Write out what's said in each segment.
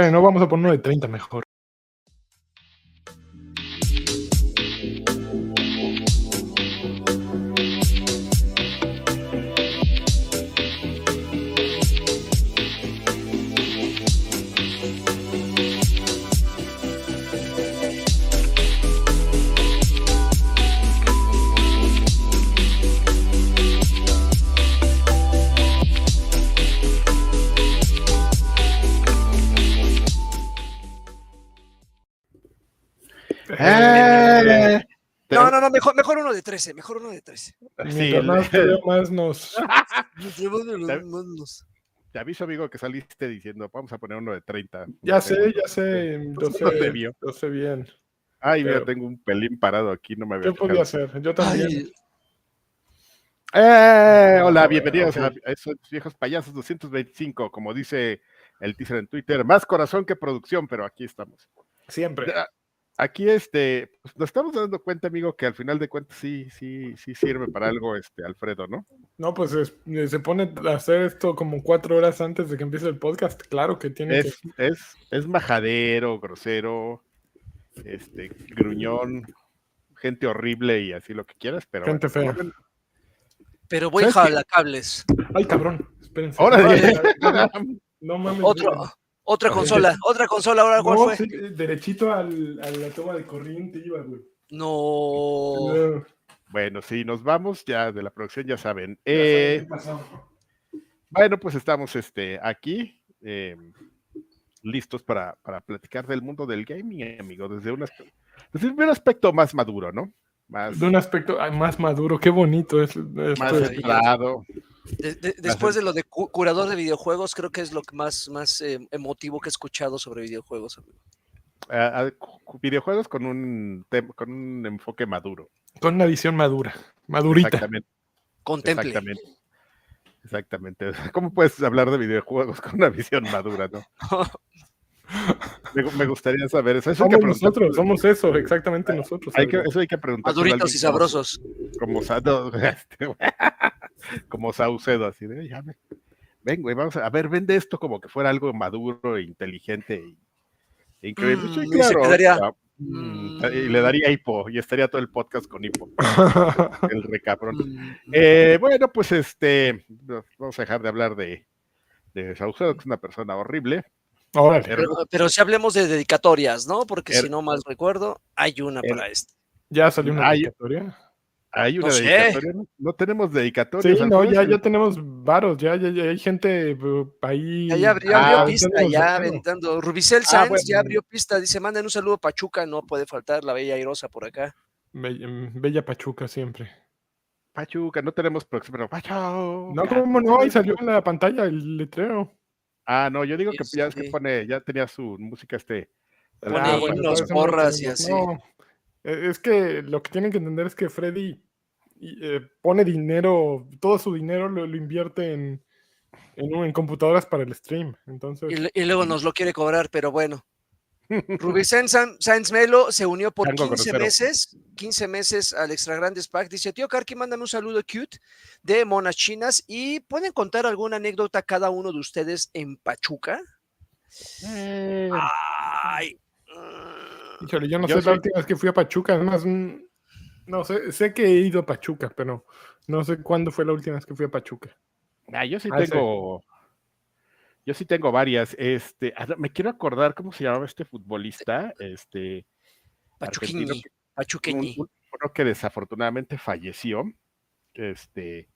Esperen, no vamos a poner uno de 30 mejor. No, mejor, mejor uno de 13, mejor uno de 13. Mientras más creo, más nos. Te aviso, amigo, que saliste diciendo, vamos a poner uno de 30. Ya No sé, tengo- ya sé. Yo No sé, te vio. yo sé bien. Ay, mira, pero- tengo un pelín parado aquí, no me había ¿Qué podía fijado. hacer? Yo también. Ay, Eh, hola, Ah, bienvenidos a esos viejos payasos 225, como dice el teaser en Twitter, más corazón que producción, pero aquí estamos. Siempre. Aquí este, pues, nos estamos dando cuenta, amigo, que al final de cuentas sí, sí, sí sirve para algo, este, Alfredo, ¿no? No, pues es- eh, se pone a hacer esto como cuatro horas antes de que empiece el podcast. Claro que tiene Es, es, es majadero, grosero, este, gruñón, gente horrible y así lo que quieras, pero Gente bueno, fea. pero voy jalacables. que. Ay, cabrón. Espérense. Órale. No mames. Otro, otra consola, otra consola, ahora cuál No, fue. sí, derechito al, a la toma de corriente iba, güey. No. No, Bueno, sí, nos vamos ya de la producción, ya saben. ya saben Eh, qué pasó. Bueno, pues estamos este, aquí eh, listos para, para platicar del mundo del gaming, amigo, desde desde un aspecto más maduro, ¿no? Más, De un aspecto ay, más maduro, qué bonito es. más. De- de- después de lo de cu- curador de videojuegos, creo que es lo que más, más eh, emotivo que he escuchado sobre videojuegos. amigo. a- a- cu- videojuegos con un, con un enfoque maduro. Con una visión madura. Madurita. Exactamente. Contemple. Exactamente. Exactamente. ¿Cómo puedes hablar de videojuegos con una visión madura, no? Me, gu- me gustaría saber eso. Eso Somos nosotros, somos eso, exactamente nosotros. hay que- eso hay que preguntar. Maduritos y sabrosos. Como, este, como Saucedo, así de, ya ve- ven, güey, vamos a, a ver, vende esto como que fuera algo maduro, inteligente y e increíble. Mm, Sí, y claro, quedaría, mm, y le daría hipo y estaría todo el podcast con hipo, el recabrón. Mm, Eh, bueno, pues este, vamos a dejar de hablar de, de Saucedo, que es una persona horrible. Órale. Pero- si hablemos de dedicatorias, ¿no? Porque Er- si no mal recuerdo, hay una Er- para esto. Ya salió una Ay, dedicatoria. Hay una No sé. dedicatoria, ¿no? No tenemos dedicatoria. Sí, no, ya, ya tenemos varos, ya, ya, ya hay gente uh, ahí. Ya, ya abrió, ya abrió Ah, pista, ya aventando. Rubicel Ah, Sáenz bueno. ya abrió pista. Dice, manden un saludo a Pachuca, no puede faltar la bella airosa por acá. Bella, mm, Bella Pachuca siempre. Pachuca, no tenemos próximo. pero Pachuca. No, ¿cómo no? Ahí salió en la pantalla el letrero. Ah, no, yo digo que ya es Sí. que pone, ya tenía su música este. Pone Ah, bueno, porras y así. no. Eh, Es que lo que tienen que entender es que Freddy eh, pone dinero, todo su dinero lo, lo invierte en, en, computadoras para el stream. Entonces, y luego nos lo quiere cobrar, pero bueno. Rubicén Sáenz Melo se unió por Chango 15 grosero. meses, 15 meses al Extra Grandes Pack. Dice, tío Karki, mándame un saludo cute de monas chinas y ¿pueden contar alguna anécdota cada uno de ustedes en Pachuca? Eh, Ay. mm, híjole, yo no yo sé la última vez que fui a Pachuca. Además, mm, no sé, sé que he ido a Pachuca, pero no sé cuándo fue la última vez que fui a Pachuca. ah, yo sí Ah, sí. tengo. Yo sí tengo varias. Este, me quiero acordar cómo se llamaba este futbolista, este Pachuqueñi, Pachuqueñi. un- uno que desafortunadamente falleció. Este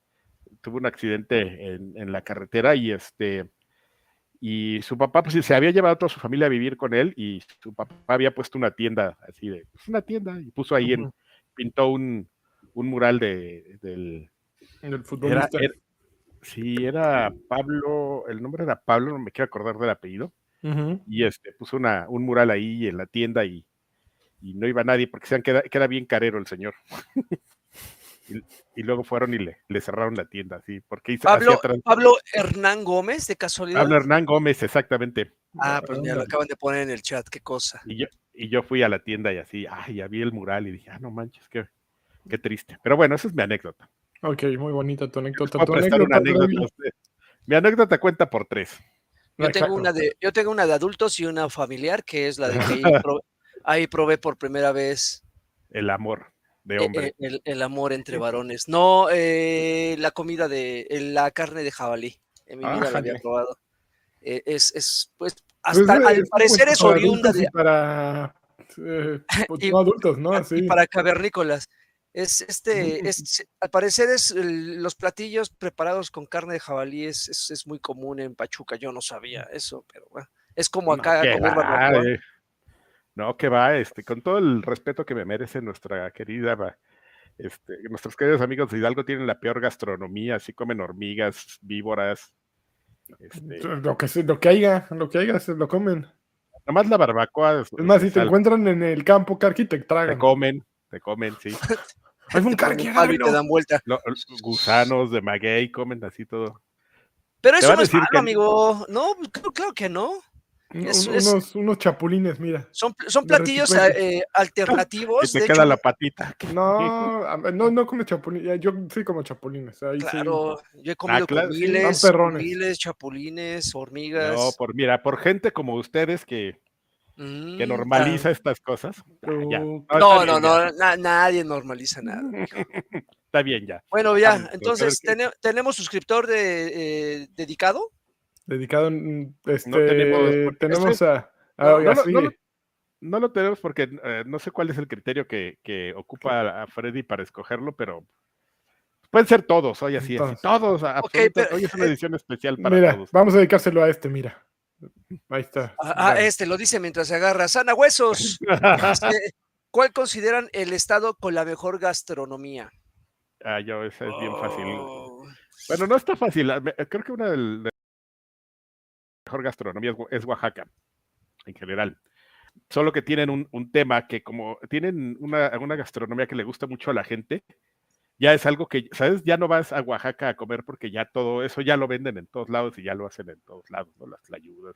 tuvo un accidente en, en la carretera y este y su papá pues se había llevado a toda su familia a vivir con él y su papá había puesto una tienda así de pues, una tienda y puso ahí en pintó un, un mural de, del El era, futbolista. era- sí era Pablo el nombre era Pablo no me quiero acordar del apellido y este puso una, un mural ahí en la tienda y, y no iba nadie porque se que era, que era bien carero el señor. y, y luego fueron y le, le cerraron la tienda, así, porque hizo, Pablo, Pablo Hernán Gómez, de casualidad. Pablo Hernán Gómez, exactamente. Ah, pues ya lo acaban de poner en el chat, qué cosa. Y yo, y yo fui a la tienda y así, ay, ya vi el mural y dije, ah, no manches, qué, qué triste. Pero bueno, esa es mi anécdota. Ok, muy bonita tu anécdota. Voy a Tu prestar una anécdota, anécdota. Mi anécdota cuenta por tres. Yo tengo, una de, yo tengo una de adultos y una familiar, que es la de que ahí, pro- ahí probé por primera vez El amor de eh, hombre. eh, el, el amor entre varones. No, eh, la comida de la carne de jabalí. En mi Ah, vida la había probado. Eh, es, es, pues, Pues hasta al parecer es oriunda de, para eh, pues, Y- no adultos, ¿no? y Así. para cavernícolas. Es este, es, al parecer es el- los platillos preparados con carne de jabalí es, es, es muy común en Pachuca. Yo no sabía eso, pero bueno, es como No, acá que comer va, barbacoa. eh. No, que va, este, con todo el respeto que me merece nuestra querida, va, este, nuestros queridos amigos de Hidalgo tienen la peor gastronomía, así comen hormigas, víboras, este, Lo que, lo que haya, lo que haya, se lo comen. nomás la barbacoa. Es más, si te encuentran en el campo, Karki, te te tragan. comen, te comen, sí. Hay un y te dan vuelta. Lo- lo- gusanos de maguey, comen así todo. Pero eso no es malo, que- amigo. No, claro, claro que no. Es- un- es- unos, unos chapulines, mira. Son, son platillos eh, Y alternativos. te de queda hecho, la patita. No, no, no come chapulines. Yo sí como chapulines. Ahí sí. Claro, yo he comido claro, sí, perrones. miles, chapulines, hormigas. No, por, mira, por gente como ustedes que, que Mm, normaliza estas cosas. ah, ya. No, bien, no, no, na- nadie normaliza nada. Está bien ya. Bueno, ya, Vamos, entonces tenemos suscriptor de, eh, dedicado. Dedicado, en- este, tenemos- tenemos, es que- a, a- no, no lo- no lo- No lo tenemos porque eh, no sé cuál es el criterio que, que ocupa a Freddy para escogerlo, pero pueden ser todos, hoy así, así, Todos. pero, hoy es una eh, edición especial para mira, todos. vamos a dedicárselo a este, mira. Ahí está. Ah, ah, este lo dice mientras se agarra. Sana huesos. Dice, ¿Cuál consideran el estado con la mejor gastronomía? Ah, yo, esa es bien fácil. Oh, Bueno, no está fácil. ah, Creo que una de la mejor gastronomía es, Oa- es Oaxaca, en general. Solo que tienen un, un tema que como tienen una, una gastronomía que le gusta mucho a la gente, ya es algo que, ¿sabes? Ya no vas a Oaxaca a comer porque ya todo eso ya lo venden en todos lados y ya lo hacen en todos lados, ¿no? Las tlayudas,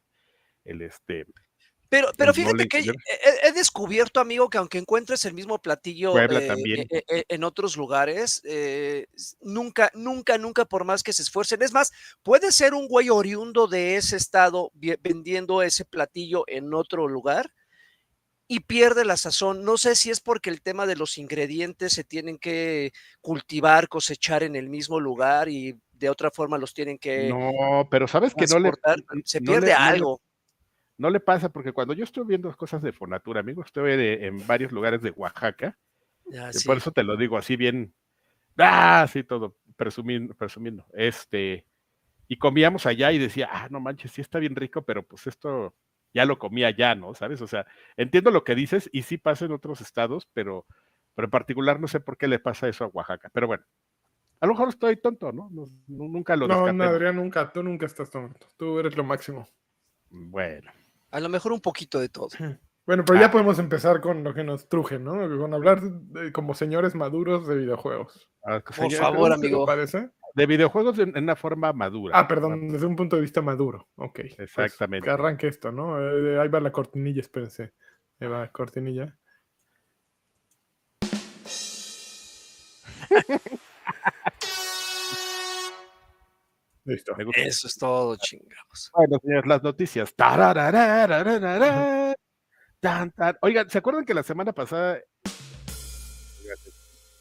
el este, Pero, pero fíjate mole que he, he descubierto, amigo, que aunque encuentres el mismo platillo eh, también. eh, eh, en otros lugares, eh, nunca, nunca, nunca, por más que se esfuercen. Es más, puede ser un güey oriundo de ese estado vendiendo ese platillo en otro lugar y pierde la sazón. No sé si es porque el tema de los ingredientes se tienen que cultivar, cosechar en el mismo lugar y de otra forma los tienen que no, pero sabes que no le. Se pierde le- no le- algo. no le pasa porque cuando yo estoy viendo cosas de Fonatura, amigo, estoy de- en varios lugares de Oaxaca, Ya, Y sí. Por eso te lo digo así bien, ah, sí, todo, presumiendo, presumiendo. Este, y comíamos allá y decía, ah, no manches, sí está bien rico, pero pues esto ya lo comía ya, ¿no? ¿Sabes? O sea, entiendo lo que dices y sí pasa en otros estados, pero, pero en particular no sé por qué le pasa eso a Oaxaca. Pero bueno, a lo mejor estoy tonto, ¿no? No- no- nunca lo No, no. Adrián, nunca, tú nunca estás tonto. Tú eres lo máximo. Bueno, A lo mejor un poquito de todo. Bueno, pero Ah. ya podemos empezar con lo que nos truje, ¿no? Con hablar de- como señores maduros de videojuegos. ah, Por señor, favor, ¿Qué te amigo. parece? De videojuegos en, en una forma madura. Ah, perdón, desde un punto de vista maduro. Ok. pues, Exactamente. que arranque esto, ¿no? Eh, ahí va la cortinilla, espérense. Ahí va la cortinilla. Listo. Eso es todo, chingados. Bueno, señores, las noticias. Tan, tan. Oigan, ¿se acuerdan que la semana pasada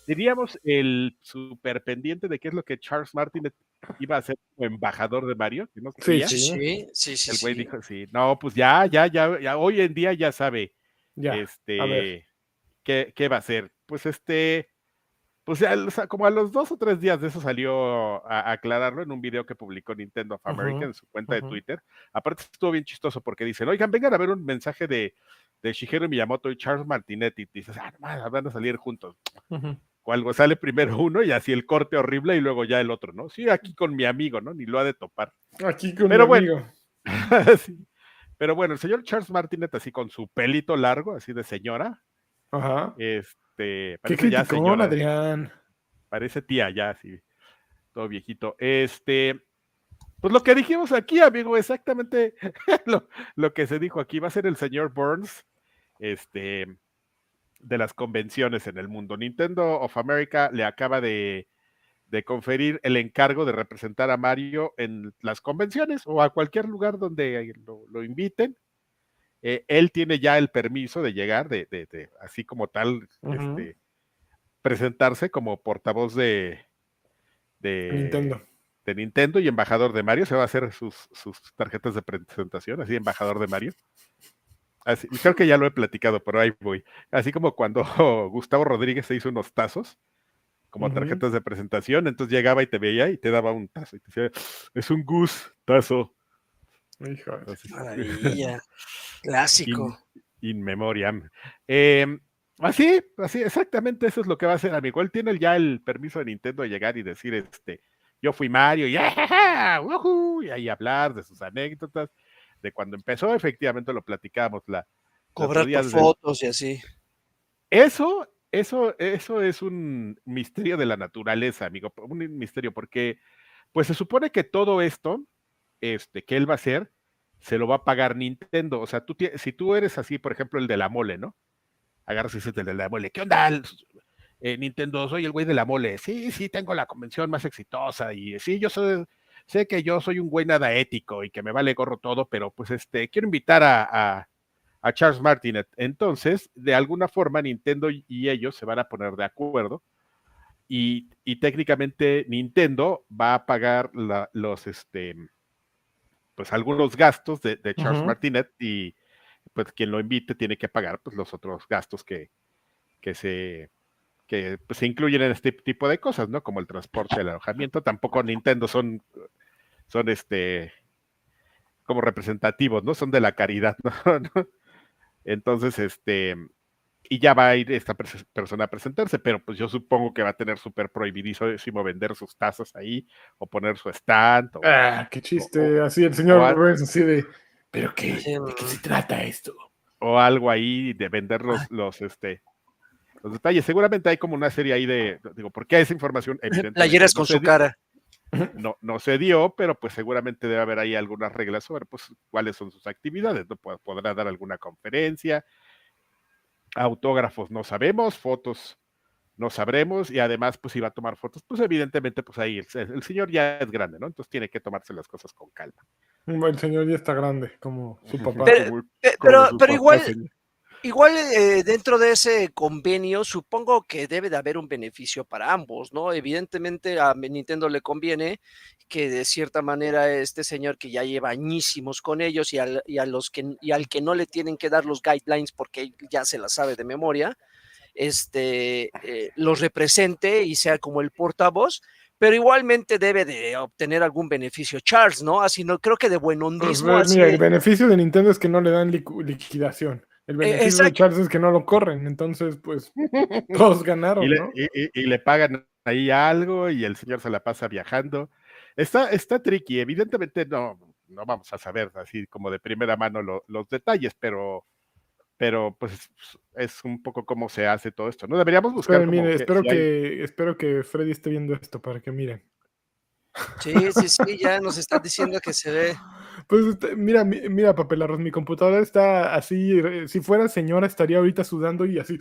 diríamos el super pendiente de qué es lo que Charles Martin iba a ser como embajador de Mario? que no Sí, sí. Sí, sí, sí. El güey sí. dijo, sí, no, pues ya, ya, ya, ya, hoy en día ya sabe, Ya. este. ¿qué, qué va a hacer? Pues este, pues ya, o sea, como a los dos o tres días de eso salió a, a aclararlo en un video que publicó Nintendo of America en su cuenta de. Twitter. Aparte estuvo bien chistoso porque dicen, oigan, vengan a ver un mensaje de, de Shigeru Miyamoto y Charles Martinetti. Y dices, ah, no, van a salir juntos. Ujú. O algo, sale primero uno y así el corte horrible y luego ya el otro, ¿no? Sí, aquí con mi amigo, ¿no? Ni lo ha de topar. Aquí con Pero mi bueno. amigo. Sí. Pero bueno, el señor Charles Martinet, así con su pelito largo, así de señora, Ajá. este, ¿Qué parece ya señora, Adrián? parece tía ya, así, todo viejito. Este, pues lo que dijimos aquí, amigo, exactamente lo, lo que se dijo aquí, va a ser el señor Burns, este, de las convenciones en el mundo. Nintendo of America le acaba de, de conferir el encargo de representar a Mario en las convenciones o a cualquier lugar donde lo, lo inviten. Eh, él tiene ya el permiso de llegar, de, de, de así como tal, este, presentarse como portavoz de, de Nintendo. de Nintendo y embajador de Mario. Se va a hacer sus, sus tarjetas de presentación, así, embajador de Mario. Así, creo que ya lo he platicado, pero ahí voy. Así como cuando Gustavo Rodríguez se hizo unos tazos, como tarjetas de presentación, entonces llegaba y te veía y te daba un tazo. Y te decía, es un Gus tazo. Maravilla. Clásico. in memoriam. Eh, así, así, exactamente eso es lo que va a hacer, amigo. Él tiene ya el permiso de Nintendo de llegar y decir, este, yo fui Mario ¡ah, y ahí hablar de sus anécdotas, de cuando empezó, efectivamente lo platicamos la, Cobrar por fotos y así. Eso, eso, eso es un misterio de la naturaleza, amigo, un misterio, porque pues se supone que todo esto, este, que él va a hacer, se lo va a pagar Nintendo. O sea, tú, si tú eres así, por ejemplo, el de la mole, ¿no? Agarras y dices el de la mole, ¿qué onda? Eh, Nintendo, soy el güey de la mole. Sí, sí, tengo la convención más exitosa y sí, yo soy, sé que yo soy un güey nada ético y que me vale gorro todo, pero pues este, quiero invitar a, a, a Charles Martinet. Entonces, de alguna forma, Nintendo y- ellos se van a poner de acuerdo y, y técnicamente Nintendo va a pagar la- los, este, pues algunos gastos de, de Charles Ujú. Martinet y pues quien lo invite tiene que pagar pues los otros gastos que, que se que pues, se incluyen en este tipo de cosas, ¿no? Como el transporte, el alojamiento. Tampoco Nintendo son, son este, como representativos, ¿no? Son de la caridad, ¿no? Entonces, este, y ya va a ir esta pers- persona a presentarse, pero pues yo supongo que va a tener súper prohibidísimo vender sus tazas ahí o poner su stand. o- Ah, qué chiste. Así el señor Burns, así de. ¿Pero qué? ¿De qué se trata esto? o algo ahí de vender los, los, este, los detalles. Seguramente hay como una serie ahí de, digo, porque esa información evidentemente Playeras no con su cara. no, no se dio, pero pues seguramente debe haber ahí algunas reglas sobre pues cuáles son sus actividades, ¿no? Pod- Podrá dar alguna conferencia, autógrafos no sabemos, fotos no sabremos, y además pues si va a tomar fotos, pues evidentemente pues ahí el, el señor ya es grande, ¿no? Entonces tiene que tomarse las cosas con calma. El señor ya está grande, como su papá. Pero- Como- Eh, como Pero, su pero papá, igual, señor. Igual eh, dentro de ese convenio, supongo que debe de haber un beneficio para ambos, ¿no? Evidentemente a Nintendo le conviene que de cierta manera este señor que ya lleva añísimos con ellos y al, y a los que, y al que no le tienen que dar los guidelines porque ya se la sabe de memoria, este, eh, los represente y sea como el portavoz, pero igualmente debe de obtener algún beneficio Charles, ¿no? Así no creo que de buen Pues, hondismo. así mira, el beneficio de Nintendo es que no le dan liquidación. El beneficio de. Charles es que no lo corren. Entonces, pues, todos ganaron, y, le, ¿no? y- y- y le pagan ahí algo y el señor se la pasa viajando. Está, está tricky, evidentemente no, no vamos a saber así como de primera mano lo- los detalles, pero, pero pues es un poco cómo se hace todo esto, ¿no? Deberíamos buscar que espero, si hay- que, espero que Freddy esté viendo esto para que miren. Sí, sí, sí, ya nos están diciendo que se ve. Pues este, mira, mi- mira, papelarros, mi computadora está así. eh, Si fuera señora, estaría ahorita sudando y así.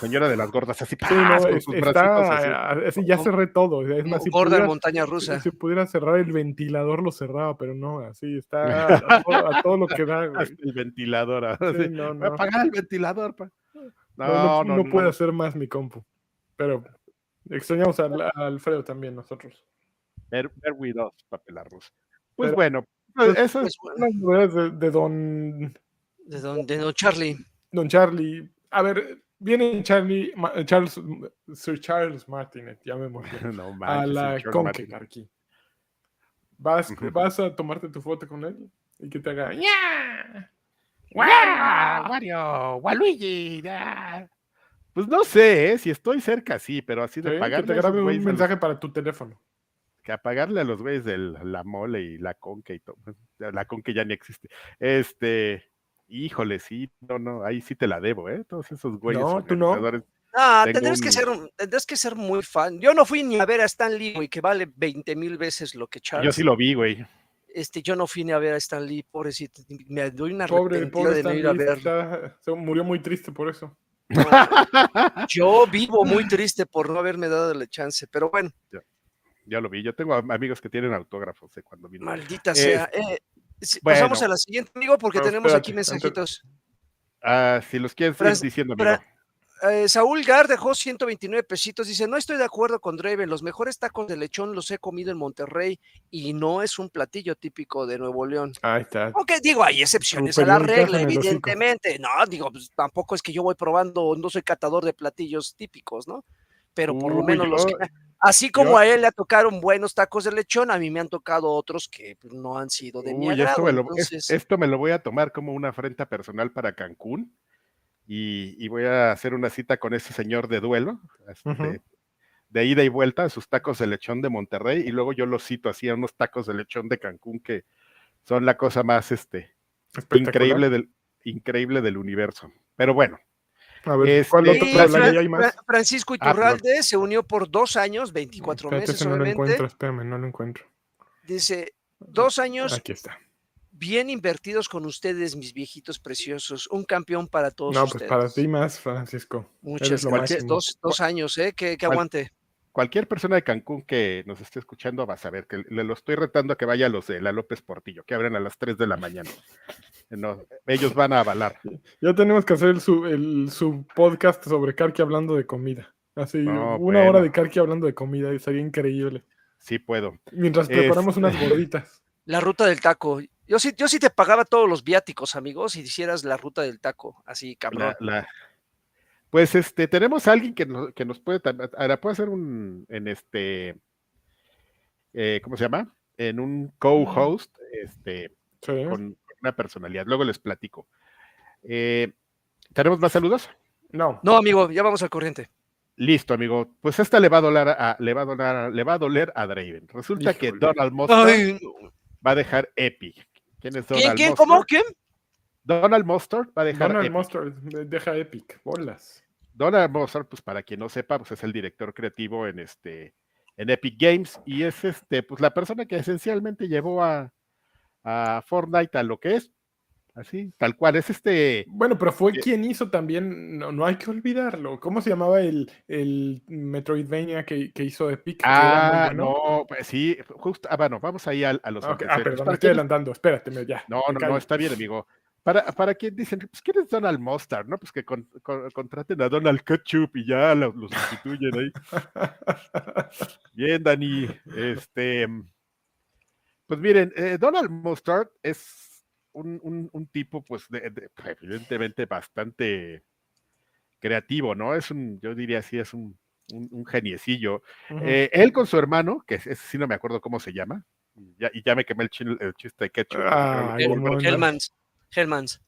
señora de las gordas así, Sí, no, con es- sus bracitos así. está así, ya cerré todo. Es más, si Gorda en pudiera, montaña rusa. si pudiera cerrar el ventilador, lo cerraba, pero no, así está a todo, a todo lo que da, el ventilador. así, Sí, no, no. apagar el ventilador. pa". No, no, No, no no, puede no. hacer más mi compu. Pero extrañamos al- a Alfredo también nosotros. With us, papelarros. Pues Pero- bueno, pues pues- eso es Pues, bueno, Las novedades de, de don, de don, de don Charlie. don Charlie. A ver, viene Charlie, Ma- Charles, Sir Charles Martinet, ya me no a la Conque Martin. aquí. Vas, vas a tomarte tu foto con él y que te haga. ¡Ya! ¡Guau! ¡Wario! ¡Waluigi! ¡ya! Pues no sé, ¿eh? si estoy cerca, sí, pero así de Sí, que pagarle te a esos grabe un los- mensaje para tu teléfono. que apagarle a los güeyes de la mole y la conque y todo. La conque ya ni existe. Este, híjole, sí, no, no, ahí sí te la debo, ¿eh? Todos esos güeyes No, tú no. Ah, tendrás que ser tendrás que ser muy fan. Yo no fui ni a ver a Stan Lee, güey, que vale 20 mil veces lo que Charles. Yo sí lo vi, güey. Este, yo no fui ni a ver a Stan Lee, pobrecito. Me doy una Pobre, pobre de no Stan ir a Lee, verlo. está- se murió muy triste por eso. Yo vivo muy triste por no haberme dado la chance, pero bueno. Ya lo vi. Yo tengo amigos que tienen autógrafos de cuando vino. Maldita sea. Eh, pasamos a la siguiente, amigo, porque tenemos aquí mensajitos. Ah, si los quieres ir diciendo, amigo. Eh, Saúl Gar dejó 129 pesitos. Dice: No estoy de acuerdo con Draven. Los mejores tacos de lechón los he comido en Monterrey y no es un platillo típico de Nuevo León. Ahí está. Aunque digo, hay excepciones a la regla, evidentemente. No, digo, pues, tampoco es que yo voy probando, no soy catador de platillos típicos, ¿no? Pero por lo menos los que, Así como a él le tocaron buenos tacos de lechón, a mí me han tocado otros que no han sido de mi agrado. Esto me, lo, esto me lo voy a tomar como una afrenta personal para Cancún y, voy a hacer una cita con ese señor de duelo, este, de ida y vuelta, a sus tacos de lechón de Monterrey, y luego yo los cito así a unos tacos de lechón de Cancún que son la cosa más este, increíble, del, increíble del universo. Pero bueno. A ver, ¿cuál otro hay más? Francisco ah, Iturralde se unió por dos años, 24 meses. No lo encuentro, espérame, no lo encuentro. Dice, dos años. Aquí está bien invertidos con ustedes, mis viejitos preciosos. Un campeón para todos no, pues para ti más, Francisco. Muchas gracias. Dos, dos, años, ¿eh? Que, aguante. Cualquier persona de Cancún que nos esté escuchando va a saber que le lo estoy retando a que vaya a los de la López Portillo, que abren a las 3 de la mañana. ellos van a avalar. Ya tenemos que hacer el, su, podcast sobre Carqui hablando de comida. Así, una hora de Carqui hablando de comida, sería increíble. Sí puedo. Mientras preparamos unas este gorditas. La ruta del taco. Yo sí, yo sí te pagaba todos los viáticos, amigos, si hicieras la ruta del taco, así, cabrón. Pues este, tenemos a alguien que nos, que nos puede, ahora puede hacer un, en este, eh, ¿cómo se llama? En un co-host, este, con una personalidad. Luego les platico. Eh, ¿Tenemos más saludos? No. No, amigo, ya vamos al corriente. Listo, amigo. Pues esta le va a doler a, le va a doler, le va a doler a Draven. Resulta que Donald Mustard va a dejar Epic. ¿Quién es Donald ¿Quién, ¿Cómo? ¿Quién? Donald Mustard va a dejar Donald Mustard deja Epic, bolas. Donald Mustard, pues para quien no sepa, pues es el director creativo en este en Epic Games y es este pues la persona que esencialmente llevó a, a Fortnite a lo que es así, tal cual, es este... Bueno, pero fue quien hizo también, no, no, hay que olvidarlo, ¿cómo se llamaba el, el Metroidvania que, que hizo Epic? Ah, no, pues sí, justo, ah, bueno, vamos ahí a, los... ah, perdón, me estoy adelantando, espérate, ya. No, no, no, está bien, amigo. Para, para quien dicen, pues ¿quién es Donald Mustard? ¿No? Pues que contraten a Donald Ketchup y ya lo, sustituyen ahí. bien, Dani. Este, pues miren, eh, Donald Mustard es un, tipo, pues, evidentemente bastante creativo, ¿no? Es un, yo diría así, es un, un, geniecillo. Eh, él con su hermano, que es, sí no me acuerdo cómo se llama, y ya me quemé el, chiste de ketchup. Ah, Hellmans. Hellmans.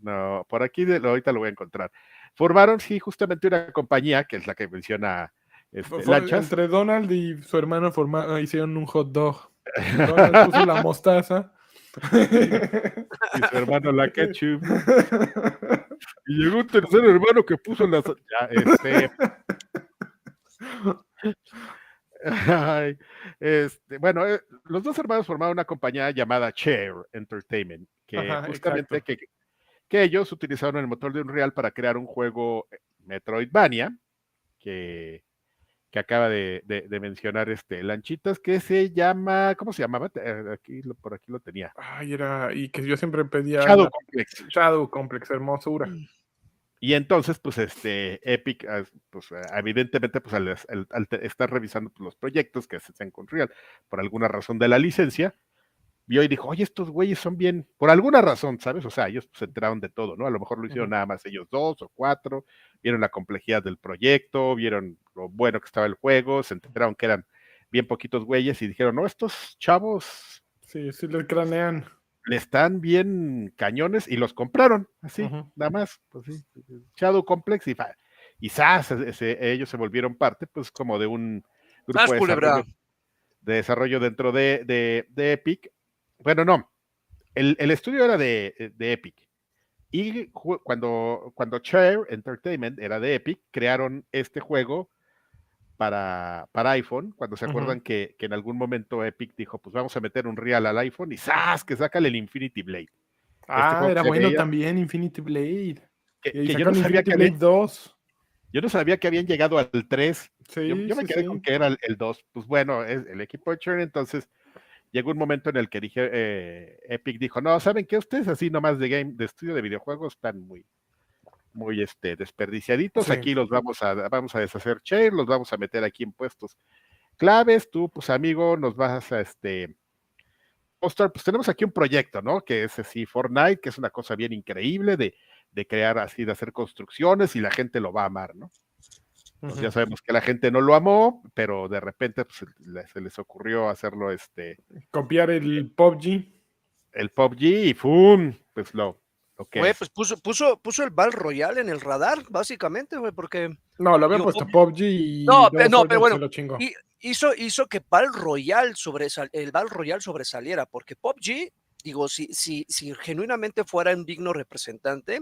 No, por aquí ahorita lo voy a encontrar. Formaron, sí, justamente una compañía, que es la que menciona este, Entre Donald y su hermano formaron, hicieron un hot dog. Donald puso la mostaza y su hermano la ketchup. Y llegó un tercer hermano que puso la. Ya, este. este, bueno, eh, los dos hermanos formaron una compañía llamada Chair Entertainment, que justamente que, que, ellos utilizaron el motor de Unreal para crear un juego eh, Metroidvania, que que acaba de, mencionar este Lanchitas, que se llama, ¿cómo se llamaba? Eh, aquí por aquí lo tenía. Ay, era, y que yo siempre pedía Shadow Complex. Shadow Complex, hermosura. Mm. Y entonces, pues, este Epic, ah, pues, evidentemente, pues, al, estar revisando pues, los proyectos que se hacen con Real, por alguna razón de la licencia, vio y dijo, oye, estos güeyes son bien, por alguna razón, ¿sabes? O sea, ellos se enteraron de todo, ¿no? A lo mejor lo hicieron nada más ellos dos o cuatro, vieron la complejidad del proyecto, vieron lo bueno que estaba el juego, se enteraron que eran bien poquitos güeyes y dijeron, no, estos chavos... Sí, sí les cranean. Le están bien cañones y los compraron, así, nada más, pues sí, Shadow Complex y, y SAS, ellos se volvieron parte, pues como de un grupo de desarrollo, de desarrollo, dentro de, de, de Epic, bueno, no. El, estudio era de, Epic. Y cuando, cuando Chair Entertainment era de Epic, crearon este juego para, para iPhone, cuando se acuerdan que, en algún momento Epic dijo, pues vamos a meter un real al iPhone y ¡zas! que saca el Infinity Blade. Este ah, era bueno también Infinity Blade. Que, que yo, no sabía Infinity que Blade 2. yo no sabía que habían llegado al 3. Sí, yo, yo me quedé sí. con que era el, el 2. Pues bueno, es el equipo de Cherry, entonces llegó un momento en el que dije, eh, Epic dijo, no, ¿saben qué? Ustedes así nomás de game, de estudio de videojuegos están muy, muy este, desperdiciaditos. Sí. Aquí los vamos a, vamos a deshacer share, los vamos a meter aquí en puestos claves. Tú, pues amigo, nos vas a este mostrar, pues tenemos aquí un proyecto, ¿no? Que es así Fortnite, que es una cosa bien increíble de, de crear así, de hacer construcciones y la gente lo va a amar, ¿no? Pues ya sabemos que la gente no lo amó, pero de repente pues, se, le- se les ocurrió hacerlo este Copiar el PUBG. el PUBG y ¡fum! Pues lo, que Güey, es. pues puso, puso, puso el Battle Royale en el radar, básicamente, güey, porque No, lo había Digo, puesto PUBG y. No, luego pe- no, pero bueno, hizo, hizo que Battle Royale sobresal, el Battle Royale sobresaliera, porque PUBG, digo, si, si, si genuinamente fuera un digno representante,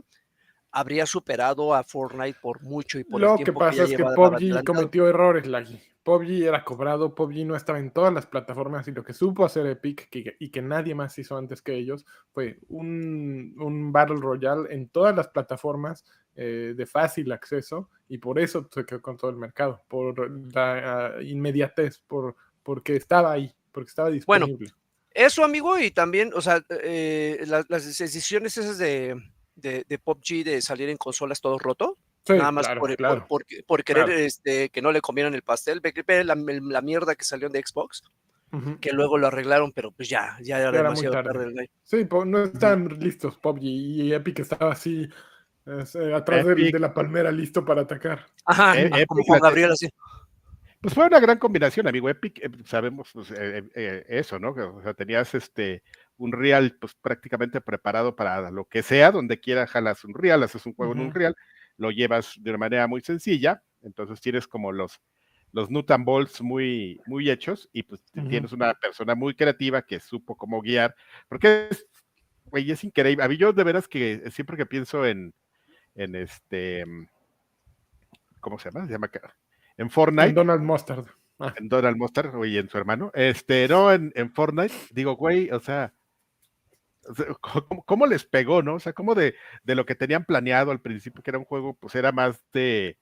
habría superado a Fortnite por mucho y por el Lo que tiempo pasa ya es que PUBG cometió errores, Laggy. PUBG era cobrado, PUBG no estaba en todas las plataformas y lo que supo hacer Epic que- y que nadie más hizo antes que ellos fue un, un Battle Royale en todas las plataformas eh, de fácil acceso y por eso se quedó con todo el mercado, por la ah, inmediatez, por, porque estaba ahí, porque estaba Bueno, disponible. Eso, amigo, y también, o sea, eh, la- las decisiones esas de, de, de PUBG de salir en consolas todo roto, Sí, nada más claro, por, por- claro. por- por querer claro. este, que no le comieran el pastel, ve, ve la, la mierda que salió de Xbox, Ujú. que luego lo arreglaron, pero pues ya, ya era era demasiado tarde. tarde. Sí, no están listos PUBG y Epic estaba así es, eh, atrás Epic. de la palmera listo para atacar. Ajá, ah, Epic como Juan Gabriel así. Pues fue una gran combinación, amigo. Epic, eh, sabemos pues, eh, eh, eso, ¿no? O sea, tenías este un Real pues prácticamente preparado para lo que sea, donde quiera jalas un Real, haces un juego en un. Real, lo llevas de una manera muy sencilla, entonces tienes como los los nut and bolts muy muy hechos y pues tienes una persona muy creativa que supo cómo guiar, porque es, güey, es increíble. A mí yo de veras que siempre que pienso en en este ¿cómo se llama? Se llama en Fortnite En Donald Mustard. Ah, en Donald Mustard y en su hermano. Este, no, en, en Fortnite, digo, güey, o sea, ¿cómo, cómo les pegó, no? O sea, como de, de lo que tenían planeado al principio, que era un juego, pues era más de,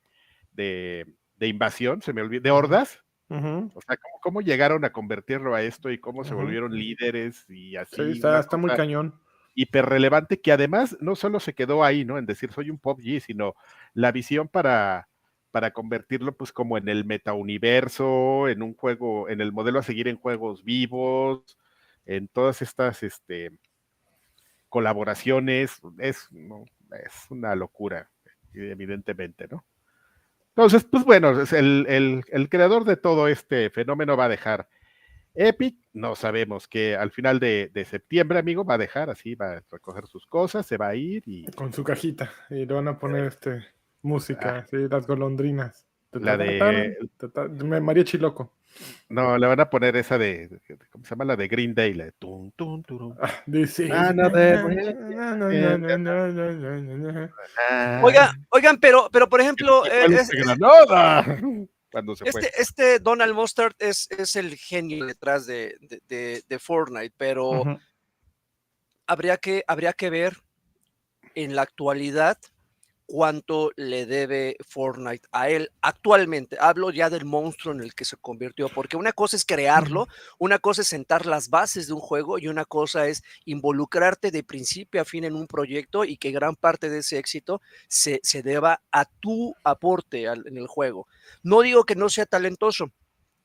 de, de invasión, se me olvidó, de hordas. O sea, ¿cómo, cómo llegaron a convertirlo a esto y cómo se volvieron líderes y así? Sí, está, está muy cañón. hiperrelevante que además no solo se quedó ahí, ¿no? En decir soy un PUBG, sino la visión para, para convertirlo pues como en el metauniverso, en un juego, en el modelo a seguir en juegos vivos, en todas estas este, colaboraciones, es, no, es una locura, evidentemente, ¿no? Entonces, pues bueno, el, el, el creador de todo este fenómeno va a dejar Epic, no sabemos que al final de, de, septiembre, amigo, va a dejar así, va a recoger sus cosas, se va a ir y. Con su cajita. Y le van a poner este música, sí, las golondrinas. La de. María Chiloco. No, le van a poner esa de. ¿Cómo se llama? La de Green Day. La de. Ah. Ah, no, de- Oigan, oigan, pero, pero por ejemplo, eh, es- Granada. Cuando se fue. este, este Donald Mustard es, es el genio detrás de, de, de- de Fortnite, pero habría, que, habría que ver en la actualidad cuánto le debe Fortnite a él actualmente. Hablo ya del monstruo en el que se convirtió, porque una cosa es crearlo, una cosa es sentar las bases de un juego y una cosa es involucrarte de principio a fin en un proyecto y que gran parte de ese éxito se, se deba a tu aporte al- en el juego. No digo que no sea talentoso.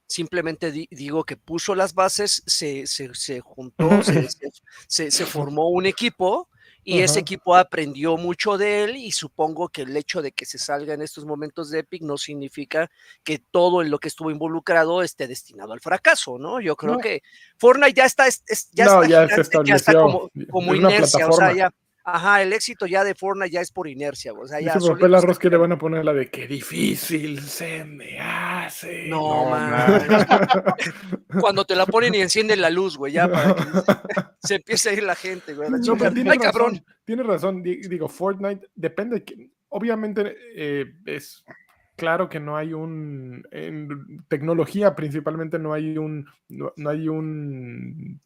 Simplemente di- digo que puso las bases, se, se- se juntó, se, se- se- se formó un equipo y ese equipo aprendió mucho de él y supongo que el hecho de que se salga en estos momentos de Epic no significa que todo en lo que estuvo involucrado esté destinado al fracaso, ¿no? Yo creo No. que Fortnite ya está, es- es- ya No, está, ya se ya está como, Es inercia, o sea, ya, ajá, el éxito ya de Fortnite ya es por inercia, o sea, ya solito papel arroz que le van a poner la de qué difícil se me hace. No, No, man. Cuando te la ponen y encienden la luz, güey, ya para que se empiece a ir la gente, güey. la No, pero tiene Ay, razón, cabrón. Tiene razón, di- digo, Fortnite depende. obviamente eh, es claro que no hay un en tecnología principalmente no hay un no, no hay un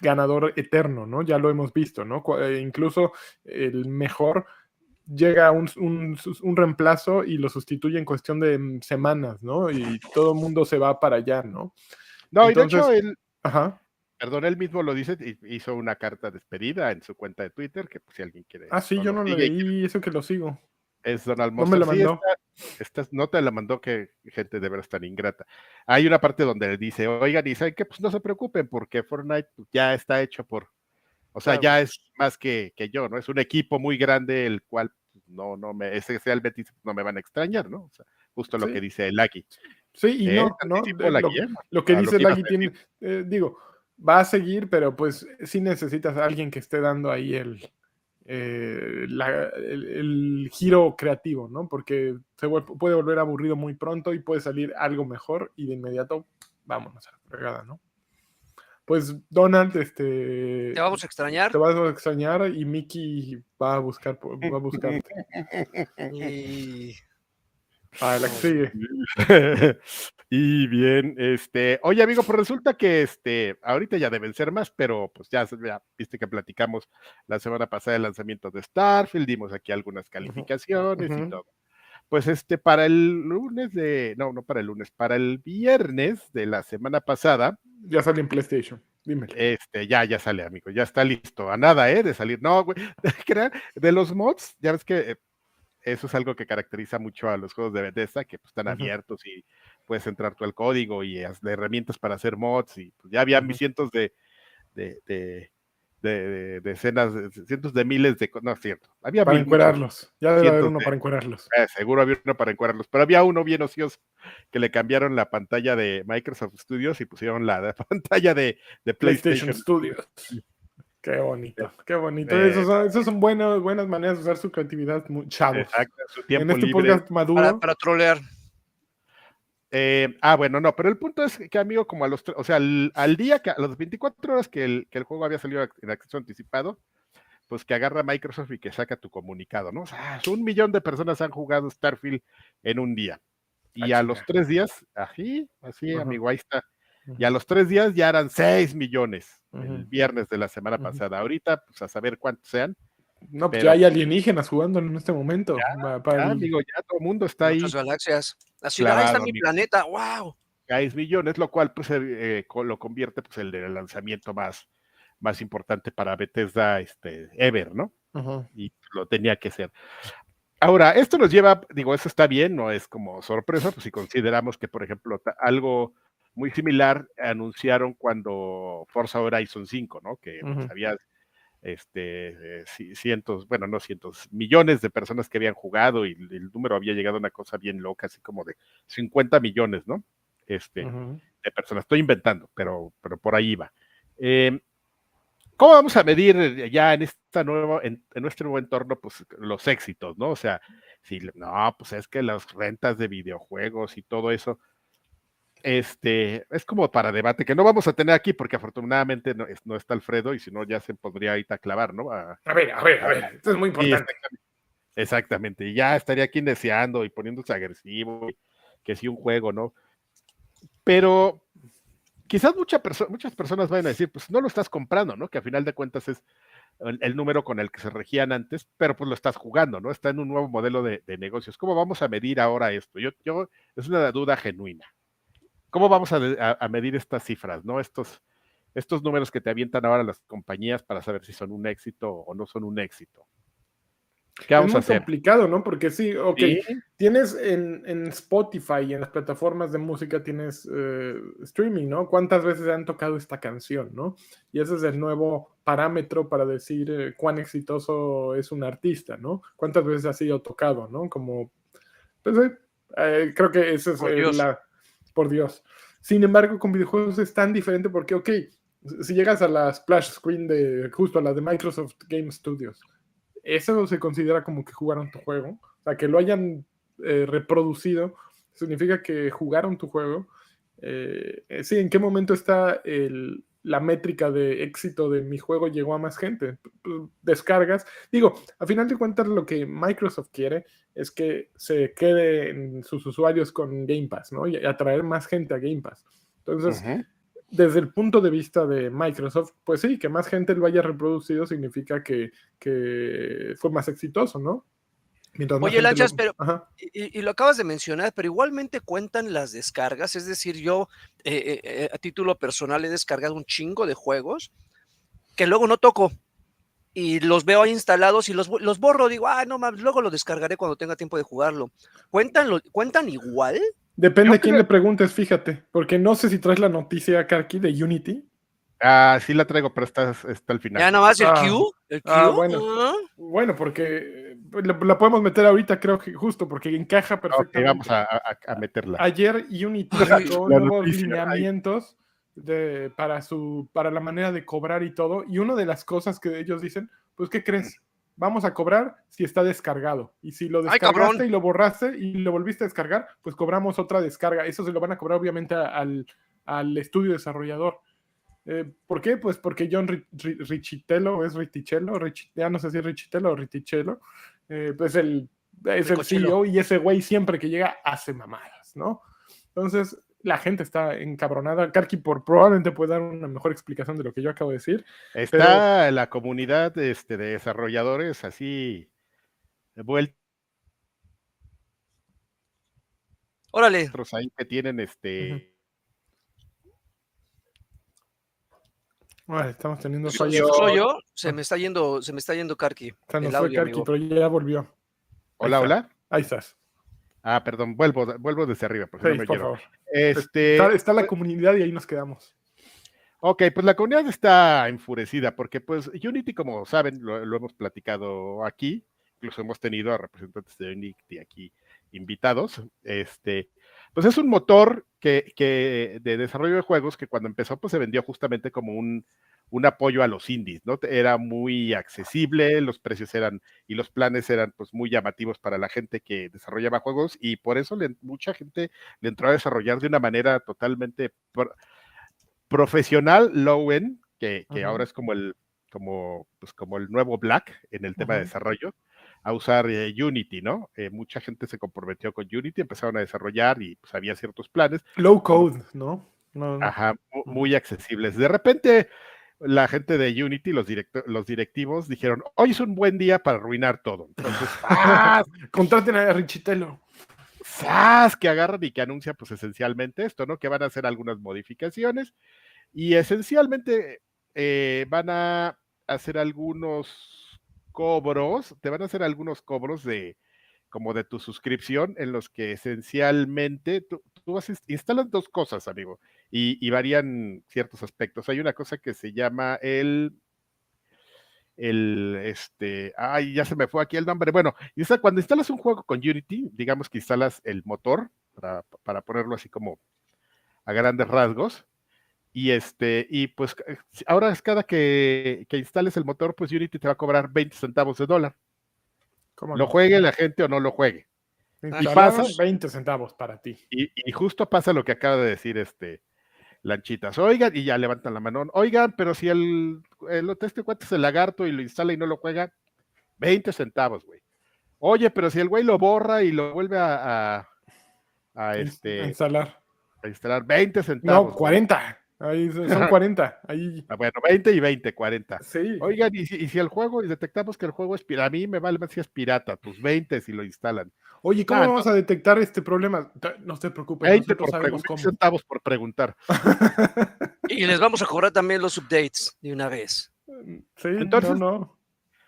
ganador eterno, ¿no? Ya lo hemos visto, ¿no? Eh, incluso el mejor llega un, un, un, reemplazo y lo sustituye en cuestión de mm, semanas, ¿no? Y todo el mundo se va para allá, ¿no? No, Entonces, y de hecho él, ajá. perdón, él mismo lo dice, hizo una carta despedida en su cuenta de Twitter, que pues, si alguien quiere. Ah, sí, yo no lo leí, eso que lo sigo. Es Donald No me lo mandó. Sí, esta, nota la mandó que gente de veras tan ingrata. Hay una parte donde le dice, oigan, y saben que pues no se preocupen porque Fortnite ya está hecho por, o sea, claro. ya es más que, que, yo, ¿no? Es un equipo muy grande, el cual pues, no, no me, ese sea el Betis, no me van a extrañar, ¿no? O sea, justo lo Sí. que dice el Lucky. Sí, y Eh, no, no, anticipo de- la lo, que dice Lagui tiene, eh, digo, va a seguir, pero pues sí necesitas a alguien que esté dando ahí el, eh, la- el, el giro creativo, ¿no? Porque se puede volver aburrido muy pronto y puede salir algo mejor y de inmediato vámonos a la fregada, ¿no? Pues Donald, este, Te vamos a extrañar. te vas a extrañar y Mickey va a buscar, va a buscarte. Y Ah, la que sigue. y bien, este, oye amigo, pues resulta que este, ahorita ya deben ser más, pero pues ya, ya viste que platicamos la semana pasada del lanzamiento de Starfield, dimos aquí algunas calificaciones y ujú. todo. Pues este, para el lunes de, no, no para el lunes, para el viernes de la semana pasada, Ya sale en PlayStation. Dime. este, ya, ya sale, amigo, ya está listo. A nada, ¿eh? De salir. No, güey, de los mods, ya ves que eh, eso es algo que caracteriza mucho a los juegos de Bethesda, que pues, están abiertos y puedes entrar tú al código y de herramientas para hacer mods y pues, ya había Ujú. cientos de, de, de, de- de- decenas, de- cientos de miles de, no es cierto, había Para mil, encuerarlos. Ya debe haber uno para encuerarlos. eh, seguro había uno para encuadrarlos, pero había uno bien ocioso que le cambiaron la pantalla de Microsoft Studios y pusieron la, la pantalla de, de PlayStation, PlayStation. Studios. Qué bonito, qué bonito. Eh, Esos son, esos son buenas, buenas maneras de usar su creatividad, chavos. Exacto, su En tiempo este libre. podcast maduro, para, para trolear. Eh, ah, bueno, no, pero el punto es que, amigo, como a los, o sea, al, al día, que a las 24 horas que el, que el juego había salido en acceso anticipado, pues que agarra Microsoft y que saca tu comunicado, ¿no? O sea, un millón de personas han jugado Starfield en un día. Y Ah, a los tres días, así, así, Ajá. amigo, ahí está. Y a los tres días ya eran 6 millones el viernes de la semana pasada. Ahorita, pues a saber cuántos sean. no, pues pero- ya hay alienígenas jugando en este momento. Va- para Ya, el- amigo, ya todo el mundo está ahí. Muchas galaxias. La ciudad ahí está mi amigo. planeta. ¡Wow! 6 millones, lo cual pues eh, eh, lo convierte pues el del lanzamiento más, más importante para Bethesda este, ever, ¿no? Y lo tenía que ser. Ahora, esto nos lleva, digo, eso está bien, no es como sorpresa, pues si consideramos que, por ejemplo, algo muy similar anunciaron cuando Forza Horizon 5, ¿no? Que pues, había este, eh, ci- cientos, bueno, no cientos, millones de personas que habían jugado y el número había llegado a una cosa bien loca, así como de 50 millones, ¿no? Este, de personas. Estoy inventando, pero, pero por ahí va. Eh, ¿Cómo vamos a medir ya en esta nueva, en, en nuestro nuevo entorno, pues los éxitos, ¿no? O sea, si no, pues es que las rentas de videojuegos y todo eso, este, es como para debate que no vamos a tener aquí porque afortunadamente no, es- no está Alfredo y si no ya se podría ahorita clavar, ¿no? A- A ver, a ver, a ver. Esto es muy importante. exactamente, exactamente, y ya estaría aquí deseando y poniéndose agresivo, que si un juego, ¿no? Pero quizás mucha perso- muchas personas vayan a decir, pues no lo estás comprando, ¿no? Que a final de cuentas es el, el número con el que se regían antes, pero pues lo estás jugando, ¿no? Está en un nuevo modelo de, de negocios. ¿Cómo vamos a medir ahora esto? Yo, yo, es una duda genuina. ¿Cómo vamos a, a- a medir estas cifras, ¿no? Estos, estos números que te avientan ahora las compañías para saber si son un éxito o no son un éxito. ¿Qué Es vamos a muy hacer? complicado, ¿no? Porque sí, ok, Sí, tienes en, en Spotify y en las plataformas de música tienes eh, streaming, ¿no? ¿Cuántas veces han tocado esta canción, ¿no? Y ese es el nuevo parámetro para decir eh, cuán exitoso es un artista, ¿no? ¿Cuántas veces ha sido tocado, ¿no? Como, pues eh, eh, creo que esa es eh, la, por Dios. Sin embargo, con videojuegos es tan diferente porque, ok, si llegas a la splash screen de, justo a la de Microsoft Game Studios, eso se considera como que jugaron tu juego. O sea, que lo hayan eh, reproducido significa que jugaron tu juego. Eh, eh, sí, ¿en qué momento está el- la métrica de éxito de mi juego llegó a más gente? Descargas. Digo, a final de cuentas lo que Microsoft quiere es que se queden sus usuarios con Game Pass, ¿no? Y atraer más gente a Game Pass. Entonces, desde el punto de vista de Microsoft, pues sí, que más gente lo haya reproducido significa que, que fue más exitoso, ¿no? Oye, Lanchas, lo- pero-. Y, y lo acabas de mencionar, pero igualmente cuentan las descargas. Es decir, yo eh, eh, eh, a título personal he descargado un chingo de juegos que luego no toco. Y los veo ahí instalados y los, los borro. Digo, ah, no mames, luego lo descargaré cuando tenga tiempo de jugarlo. ¿Cuentan, lo- ¿cuentan igual? Depende Yo a quién creo- le preguntes, fíjate, porque no sé si traes la noticia, Karki, de Unity. Ah, sí la traigo, pero está, está al final. Ya nomás el Ah. Q. El Q. Ah, bueno. ah. Bueno, porque la, la podemos meter ahorita, creo que justo, porque encaja perfectamente. vamos a, a- a meterla. Ayer Unity sacó nuevos lineamientos de, para, su, para la manera de cobrar y todo. Y una de las cosas que ellos dicen, pues, ¿qué crees? Vamos a cobrar si está descargado. Y si lo Ay, descargaste y lo borraste y lo volviste a descargar, pues cobramos otra descarga. Eso se lo van a cobrar obviamente al, al estudio desarrollador. Eh, ¿Por qué? Pues porque John Ri- Ri- Richitello, es Richichello, Rich- ya no sé si es Richitello o Richichello, eh, pues el, es el. CEO y ese güey siempre que llega hace mamadas, ¿no? Entonces, la gente está encabronada. Karki por probablemente puede dar una mejor explicación de lo que yo acabo de decir. Está la comunidad este, de desarrolladores así de vueltos Órale. ahí que tienen este. Ay, estamos teniendo ¿Soy yo? ¿Soy yo? Se me está yendo, se me está yendo Karki. Se nos el fue audio, Karki, amigo. pero ya volvió. Hola, Ahí hola. Ahí estás. Ah, perdón, vuelvo, vuelvo desde arriba, porque no Sí, me por favor. Este, Está, está la comunidad y ahí nos quedamos. Ok, pues la comunidad está enfurecida porque pues Unity, como saben, lo, lo hemos platicado aquí, incluso hemos tenido a representantes de Unity aquí invitados, este, pues es un motor que, que de desarrollo de juegos que cuando empezó pues se vendió justamente como un, un apoyo a los indies, ¿no? Era muy accesible, los precios eran y los planes eran pues muy llamativos para la gente que desarrollaba juegos y por eso le- mucha gente le entró a desarrollar de una manera totalmente pro- profesional low end, que, que ahora es como el, como, pues como el nuevo Black en el tema de desarrollo, a usar eh, Unity, ¿no? Eh, mucha gente se comprometió con Unity, empezaron a desarrollar y pues había ciertos planes, Low code, ¿no? No, no. ajá, mu- muy accesibles. De repente, la gente de Unity, los, directo- los directivos, dijeron, hoy es un buen día para arruinar todo. Entonces, ¡zas! Contraten a Richitello. ¡zas! que agarran y que anuncia pues esencialmente esto, ¿no? Que van a hacer algunas modificaciones y esencialmente eh, van a hacer algunos cobros, te van a hacer algunos cobros de como de tu suscripción en los que esencialmente tú, instalas dos cosas, amigo, y, y varían ciertos aspectos. Hay una cosa que se llama el el este, ay, ya se me fue aquí el nombre. Bueno, cuando instalas un juego con Unity, digamos que instalas el motor para, para ponerlo así como a grandes rasgos. Y este, y pues eh, ahora es cada que, que instales el motor, pues Unity te va a cobrar 20 centavos de dólar. ¿Cómo Lo no? juegue la gente o no lo juegue. Instalamos pasa- 20 centavos para ti. Y, y justo pasa lo que acaba de decir este Lanchitas. Oigan, y ya levantan la mano. Oigan, pero si el, el este cuate es el lagarto y lo instala y no lo juega, 20 centavos, güey. Oye, pero si el güey lo borra y lo vuelve a, a, este, Instalar. a instalar, 20 centavos. No, güey. 40. Ahí son son 40. Ahí. Ah, Bueno, 20 y 20, 40. Sí. Oigan, y si, y si el juego, y detectamos que el juego es pirata, a mí me vale más si es pirata, tus 20 si lo instalan. Oye, ¿cómo Ah, vamos a detectar este problema? No te preocupes, 20 nosotros por sabemos cómo. centavos por preguntar. Y les vamos a cobrar también los updates de una vez. Sí, Entonces- no, no.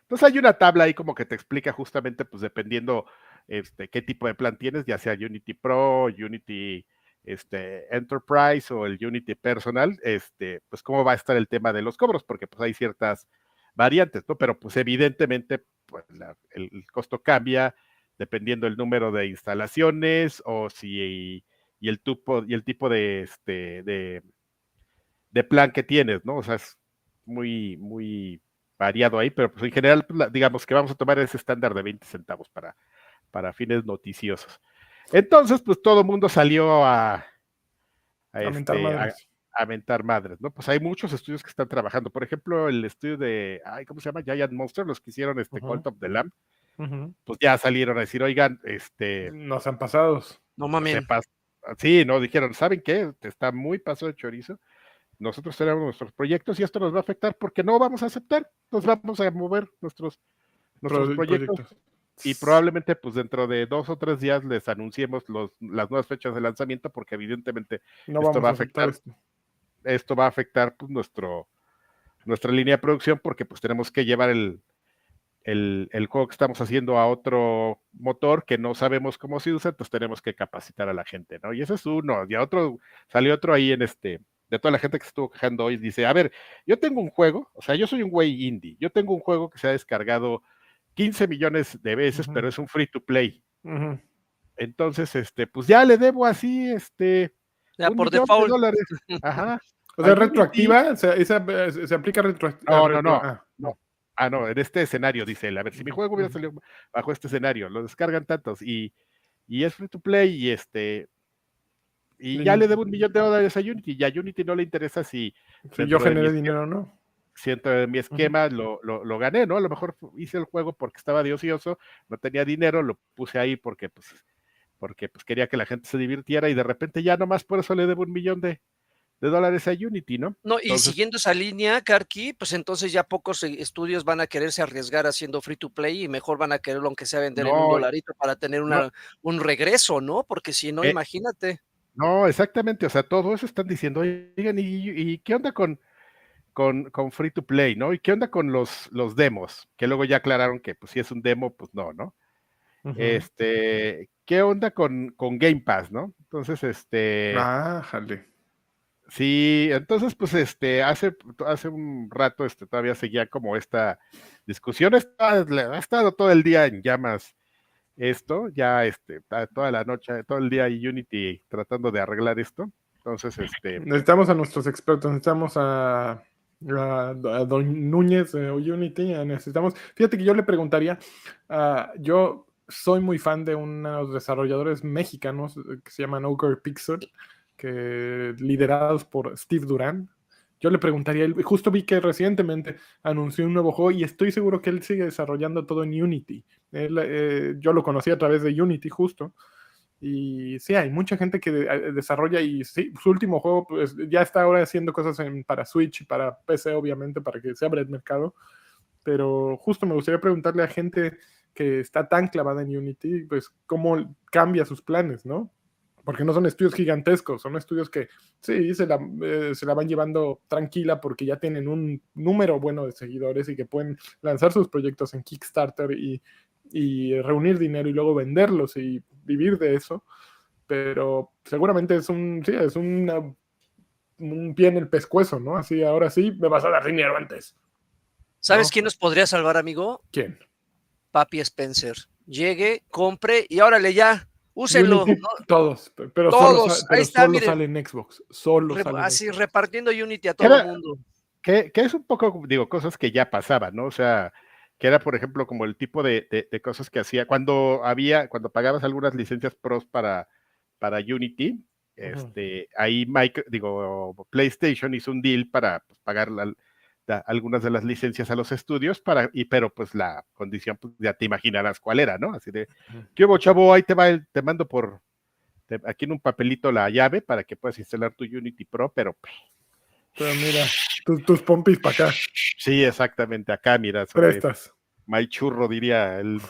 Entonces hay una tabla ahí como que te explica justamente, pues dependiendo este, qué tipo de plan tienes, ya sea Unity Pro, Unity este, Enterprise o el Unity Personal, este, pues cómo va a estar el tema de los cobros, porque pues hay ciertas variantes, ¿no? Pero pues evidentemente pues, el, costo cambia dependiendo el número de instalaciones o si y el tipo el este de, plan que tienes, ¿no? O sea, es muy variado ahí, pero pues en general, digamos que vamos a tomar ese estándar de 20 centavos para fines noticiosos. Entonces, pues todo el mundo salió a, a, mentar este, a- madres. a mentar madres, ¿no? Pues hay muchos estudios que están trabajando. Por ejemplo, el estudio de, ay, ¿cómo se llama? Giant Monster, los que hicieron este Ujú. Cult of the Lamb, pues ya salieron a decir, oigan, este, Nos han pasado. No mames. sí, no, dijeron, ¿saben qué? Está muy paso de chorizo. Nosotros tenemos nuestros proyectos y esto nos va a afectar porque no vamos a aceptar, nos vamos a mover nuestros, nuestros Pro- proyectos proyectos. Y probablemente pues dentro de dos o tres días les anunciemos los, las nuevas fechas de lanzamiento porque evidentemente No esto va a a afectar afectar esto. esto va a afectar pues, nuestro, nuestra línea de producción porque pues tenemos que llevar el, el, el juego que estamos haciendo a otro motor que no sabemos cómo se usa, entonces tenemos que capacitar a la gente, ¿no? Y ese es uno, y a otro, salió otro ahí en este, de toda la gente que se estuvo quejando hoy, dice, a ver, yo tengo un juego, o sea, yo soy un güey indie, yo tengo un juego que se ha descargado 15 millones de veces, pero es un free to play. Entonces, este, pues ya le debo así, este, Ya un por millón de default. dólares. Ajá. O sea, retroactiva, o sea, esa, eh, se aplica retroactiva. No, no, no. ah, Ah, no, en este escenario, dice él. A ver, si mi juego hubiera salido bajo este escenario, lo descargan tantos y, y es free to play y este. Y Sí. ya le debo un millón de dólares a Unity y a Unity no le interesa si, Si yo generé dinero o no. Si dentro de mi esquema lo, lo, lo gané, ¿no? A lo mejor hice el juego porque estaba de ocioso, no tenía dinero, lo puse ahí porque pues, porque pues quería que la gente se divirtiera y de repente ya nomás por eso le debo un millón de, de dólares a Unity, ¿no? No, y Entonces- siguiendo esa línea, Karki, pues entonces ya pocos eh, estudios van a quererse arriesgar haciendo free to play y mejor van a quererlo aunque sea vender en un dolarito para tener una, un regreso, ¿no? Porque si no, Eh, imagínate. No, exactamente, o sea, todo eso están diciendo, oigan, ¿y, y qué onda con, con, con free to play, ¿no? ¿Y qué onda con los, los demos? Que luego ya aclararon que pues si es un demo, pues no, ¿no? Este, ¿qué onda con, con Game Pass, no? Entonces, este, Ah, jale. sí, entonces, pues, este, hace, hace un rato, este, todavía seguía como esta discusión, está- ha estado todo el día en llamas esto, ya, este, toda la noche, todo el día Unity tratando de arreglar esto, entonces, este, Necesitamos a nuestros expertos, necesitamos a, a, a Don Núñez de Unity, a- necesitamos. Fíjate que yo le preguntaría, ah, yo soy muy fan de unos desarrolladores mexicanos eh, que se llaman Ogre Pixel, que liderados por Steve Duran. Yo le preguntaría, justo vi que recientemente anunció un nuevo juego y estoy seguro que él sigue desarrollando todo en Unity. Él, eh, yo lo conocí a través de Unity justo. Y sí, hay mucha gente que eh, desarrolla y su último juego pues, ya está ahora haciendo cosas en- para Switch y para PC, obviamente, para que se abra el mercado. Pero justo me gustaría preguntarle a gente que está tan clavada en Unity, pues cómo cambia sus planes, ¿no? Porque no son estudios gigantescos, son estudios que sí, se la, eh, se la van llevando tranquila porque ya tienen un número bueno de seguidores y que pueden lanzar sus proyectos en Kickstarter y, y reunir dinero y luego venderlos y vivir de eso. Pero seguramente es un, sí, es una, un pie en el pescuezo, ¿no? Así, ahora sí, me vas a dar dinero antes. ¿Sabes no. quién nos podría salvar, amigo? ¿Quién? Papi Spencer. Llegue, compre y órale ya, úsenlo. Unity, ¿no? Todos, pe- pero Todos, solo, sa- ahí pero está, solo miren. sale en Xbox. Solo sale en así Xbox. repartiendo Unity a ¿Qué todo el mundo. que, que es un poco, digo, cosas que ya pasaban, ¿no? O sea, que era, por ejemplo, como el tipo de, de- de cosas que hacía cuando había, cuando pagabas algunas licencias pros para, para Unity, este, ahí Mike, digo, PlayStation hizo un deal para pues, pagar la- la- algunas de las licencias a los estudios, para, y, pero pues la condición, pues, ya te imaginarás cuál era, ¿no? Así de, Ujú. ¿qué hubo, chavo? Ahí te va, el- te mando por, te- aquí en un papelito la llave para que puedas instalar tu Unity Pro, pero Pero mira, tus, tus pompis para acá, sí, exactamente, acá, mira, prestas. My churro, diría el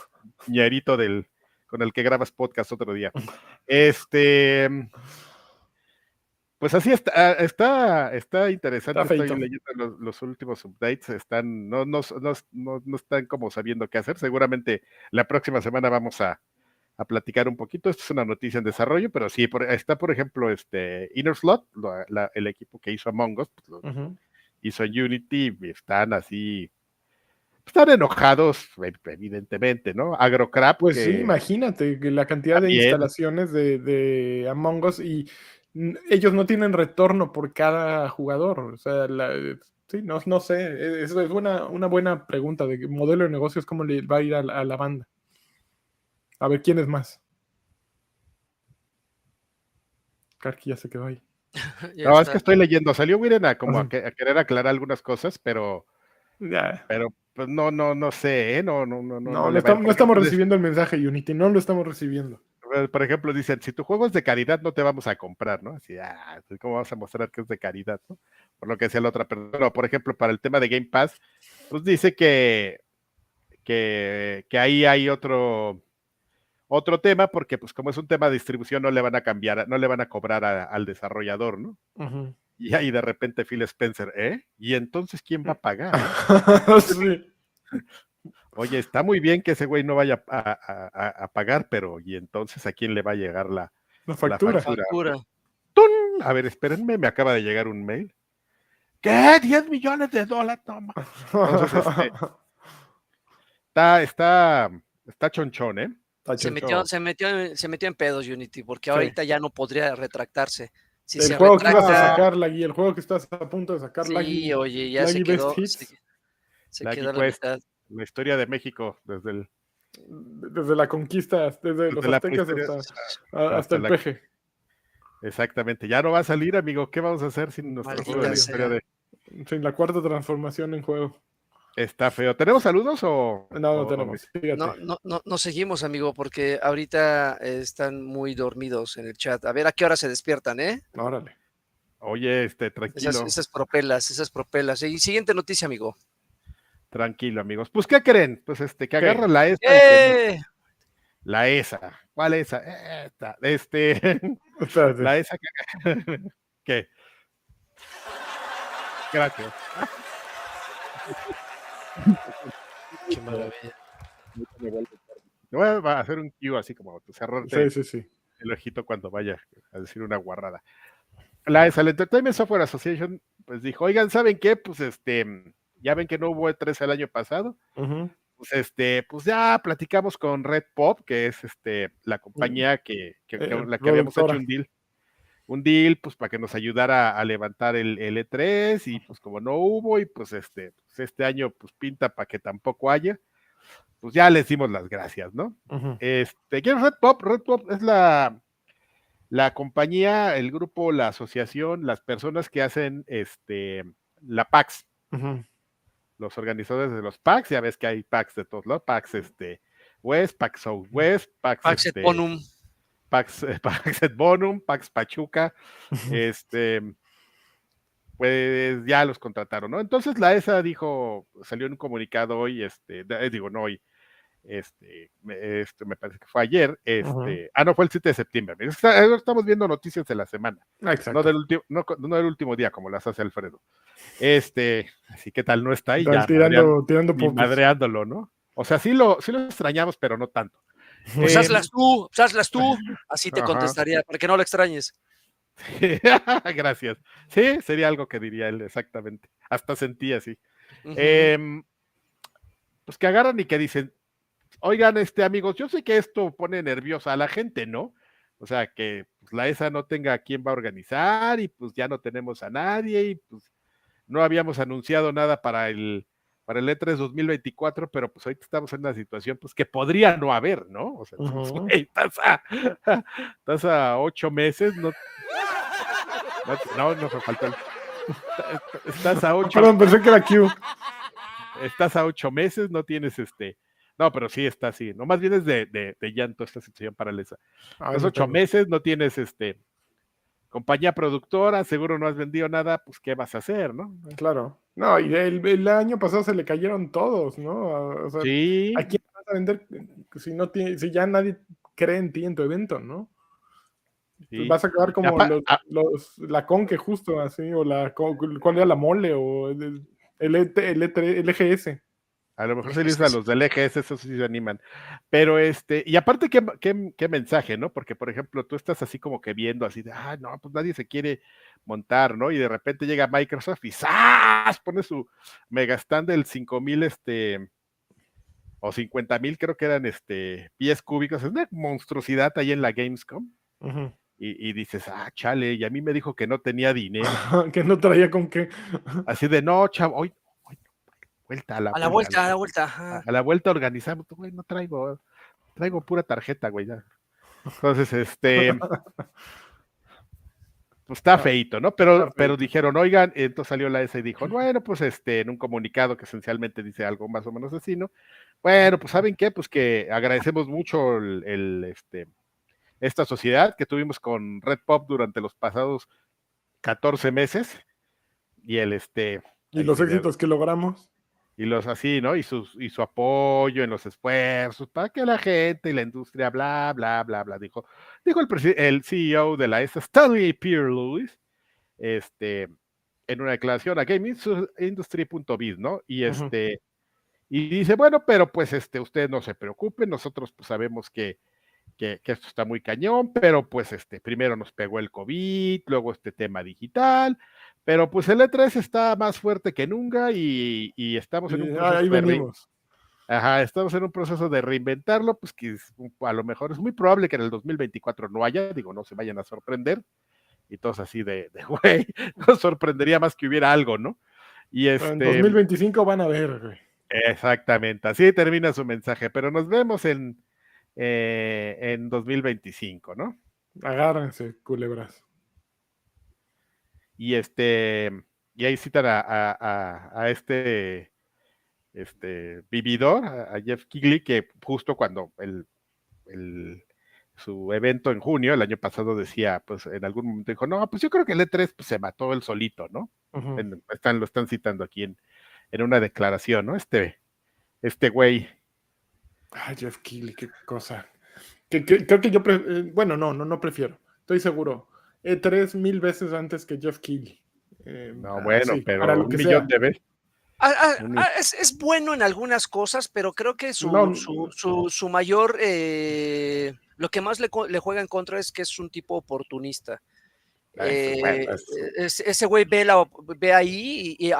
ñerito del con el que grabas podcast otro día. Este, pues así está, ah, está, está interesante. Está Estoy leyendo los, los últimos updates, están, no, no, no, no, no están como sabiendo qué hacer. Seguramente la próxima semana vamos a, a platicar un poquito. Esto es una noticia en desarrollo, pero sí, por- está por ejemplo este Inner Slot, la- la- el equipo que hizo Among Us, pues, hizo en Unity, están así, están enojados, e- evidentemente, ¿no? Agrocrap, Pues que- sí, imagínate que la cantidad de instalaciones de, de Among Us y ellos no tienen retorno por cada jugador. O sea, la- sí, no, no sé. e- Eso es una, una buena pregunta de modelo de negocios, cómo le va a ir a la banda. A ver quién es más. Karki ya se quedó ahí. No, es que estoy leyendo, salió Wiren a como a, que- a querer aclarar algunas cosas, pero, Ya. pero pues no, no, no sé, ¿eh? no, no, no, No, no, no, estamos, no Por estamos recibiendo el mensaje Unity, no lo estamos recibiendo. Por ejemplo, dicen, si tu juego es de caridad, no te vamos a comprar, ¿no? Así, ah, pues, ¿cómo vas a mostrar que es de caridad, no? Por lo que decía la otra persona. Por ejemplo, para el tema de Game Pass, pues dice que, que, que ahí hay otro, otro tema, porque pues como es un tema de distribución, no le van a cambiar, no le van a cobrar a- al desarrollador, ¿no? Y ahí de repente Phil Spencer, ¿eh? ¿Y entonces quién va a pagar? sí. Oye, está muy bien que ese güey no vaya a, a- a- pagar, pero ¿y entonces a quién le va a llegar la, La factura. factura. Factura. ¡Tun! A ver, espérenme, me acaba de llegar un mail. ¿Qué? ¿10 millones de dólares? Toma. Entonces, este, Está, está, está chonchón, ¿eh? Se metió, se, metió, se metió en pedos Unity, porque Sí. ahorita ya no podría retractarse. Si el se juego que ibas a sacar, Lagui, el juego que estás a punto de sacar, sí, Lagui. oye, ya se Lagui quedó. Se, se la mitad. La historia de México desde el Desde la conquista, desde los Desde la aztecas hasta, a- hasta hasta el la- peje. Exactamente, ya no va a salir, amigo. ¿Qué vamos a hacer sin nuestro Maldita juego de la sea. historia de Sin la cuarta transformación en juego. Está feo. ¿Tenemos saludos o No, no tenemos. No, no, no, no seguimos, amigo, porque ahorita están muy dormidos en el chat. A ver a qué hora se despiertan, ¿eh? Órale. Oye, este, tranquilo, Esas, esas propelas, esas propelas. Y siguiente noticia, amigo. tranquilo, amigos. Pues, ¿qué creen? Pues este, que ¿Qué? agarran la que- ¡Eh! La ESA. ¿Cuál ESA? Esta. Este, la ESA. que- ¿Qué? Gracias. Qué maravilla. Voy a hacer un cue así como cerrarte Sí, sí, sí. el ojito cuando vaya a decir una guarrada. La ESA, la Entertainment Software Association, pues dijo, oigan, ¿saben qué? Pues este, ya ven que no hubo E3 el año pasado. Pues este, pues ya platicamos con Red Pop, que es este la compañía que, que- que- Eh, la que habíamos hecho un deal. Un deal, pues para que nos ayudara a levantar el, el E3, y pues como no hubo, y pues este, pues, este año pues pinta para que tampoco haya, pues ya les dimos las gracias, ¿no? Este, ¿quién es Red Pop? Red Pop es la, la compañía, el grupo, la asociación, las personas que hacen este, la PAX, los organizadores de los PAX, ya ves que hay PAX de todos lados, PAX este, West, PAX Southwest, PAX, Pax este. PAX, PAX et Bonum, PAX Pachuca, este, pues ya los contrataron, ¿no? Entonces la ESA dijo, salió en un comunicado hoy, este, de- digo, no hoy, este, me, este, me parece que fue ayer, este, ah, no, fue el 7 de septiembre, eh, estamos viendo noticias de la semana, Ah, Exacto. no del, último, no, co- no del último día, como las hace Alfredo. Este, así que tal no está ahí, ya tirando, tirando madreándolo, ¿no? O sea, sí lo, sí lo extrañamos, pero no tanto. Pues Eh, hazlas tú, pues hazlas tú. Así te Ajá. contestaría, para que no lo extrañes. Gracias. Sí, sería algo que diría él, exactamente. Hasta sentí así. Em, pues que agarran y que dicen, oigan, este amigos, yo sé que esto pone nerviosa a la gente, ¿no? O sea, que pues, la ESA no tenga a quién va a organizar y pues ya no tenemos a nadie y pues no habíamos anunciado nada para el para el E E3 2024, pero pues ahorita estamos en una situación pues que podría no haber, ¿no? O sea, pues, Ujú. güey, estás, a, estás a ocho meses, no, no, no, me faltó el- Estás a ocho Perdón, pensé que era Q. estás a ocho meses, no tienes este. No, pero sí está así. No, más bien es de, de, de llanto esta situación para la ESA. Ah, Los ocho meses, no tienes este compañía productora, seguro no has vendido nada, pues ¿qué vas a hacer, no? Claro. No, y el, el año pasado se le cayeron todos, ¿no? O sea, Sí, ¿a quién vas a vender si, no tiene, si ya nadie cree en ti en tu evento, ¿no? sí. Vas a acabar como los, los- la Conque justo así, o la, ¿cuál era la mole? O el, el, ET el, E3 el EGS. A lo mejor se les a los del EGS, esos sí se animan. Pero este, y aparte, ¿qué, qué, qué mensaje, ¿no? Porque, por ejemplo, tú estás así como que viendo así de, ah, no, pues nadie se quiere montar, ¿no? Y de repente llega Microsoft y ¡zas! pone su mega stand del 5000, este, o 50 mil, creo que eran este, pies cúbicos, es una monstruosidad ahí en la Gamescom. Y, y dices, ah, chale, y a mí me dijo que no tenía dinero. que no traía con qué. Así de, no, chavo, hoy, vuelta a la A la vuelta, a la vuelta. ajá. a la vuelta organizamos, güey, no traigo, traigo pura tarjeta, güey, ya. Entonces, este, pues está feito, ¿no? Pero, pero dijeron, oigan, entonces salió la S y dijo, bueno, pues este, en un comunicado que esencialmente dice algo más o menos así, ¿no? Bueno, pues saben qué, pues que agradecemos mucho el, el, este, esta sociedad que tuvimos con Red Pop durante los pasados 14 meses y el, este, Y los éxitos que logramos. Y los así, ¿no? Y, sus, y su apoyo en los esfuerzos para que la gente y la industria, bla, bla, bla, bla, dijo, dijo el, el CEO de la ESA, Stanley Pierre Lewis, este, en una declaración a GameIndustry.biz, ¿no? Y este, y dice, bueno, pero pues este, ustedes no se preocupen, nosotros pues sabemos que, que, que, esto está muy cañón, pero pues este, primero nos pegó el COVID, luego este tema digital, pero pues el E3 está más fuerte que nunca y, estamos en un proceso ahí venimos. Ajá, estamos en un proceso de reinventarlo, pues que a lo mejor es muy probable que en el 2024 no haya, digo, no se vayan a sorprender. Y todos así de, de güey, nos sorprendería más que hubiera algo, ¿no? Y este, en 2025 van a ver, güey. Exactamente, así termina su mensaje, pero nos vemos en, eh, en 2025, ¿no? Agárrense, culebras. Y este, y ahí citan a, este, este vividor, a, Jeff Kigley, que justo cuando el, su evento en junio, el año pasado, decía, pues en algún momento dijo, no, pues yo creo que el E3 pues, se mató él solito, ¿no? están, lo están citando aquí en, en una declaración, ¿no? Este, este güey. Ay, Jeff Kigley, qué cosa. Que, creo que yo, eh, bueno, no, no, no prefiero. Estoy seguro tres mil veces antes que Jeff Keighley. Eh, no, bueno, pero un millón de veces. Ah, ah, ah, es, bueno en algunas cosas, pero creo que su, su, mayor, eh, lo que más le, juega en contra es que es un tipo oportunista. Eh, ese güey ve, ve ahí y,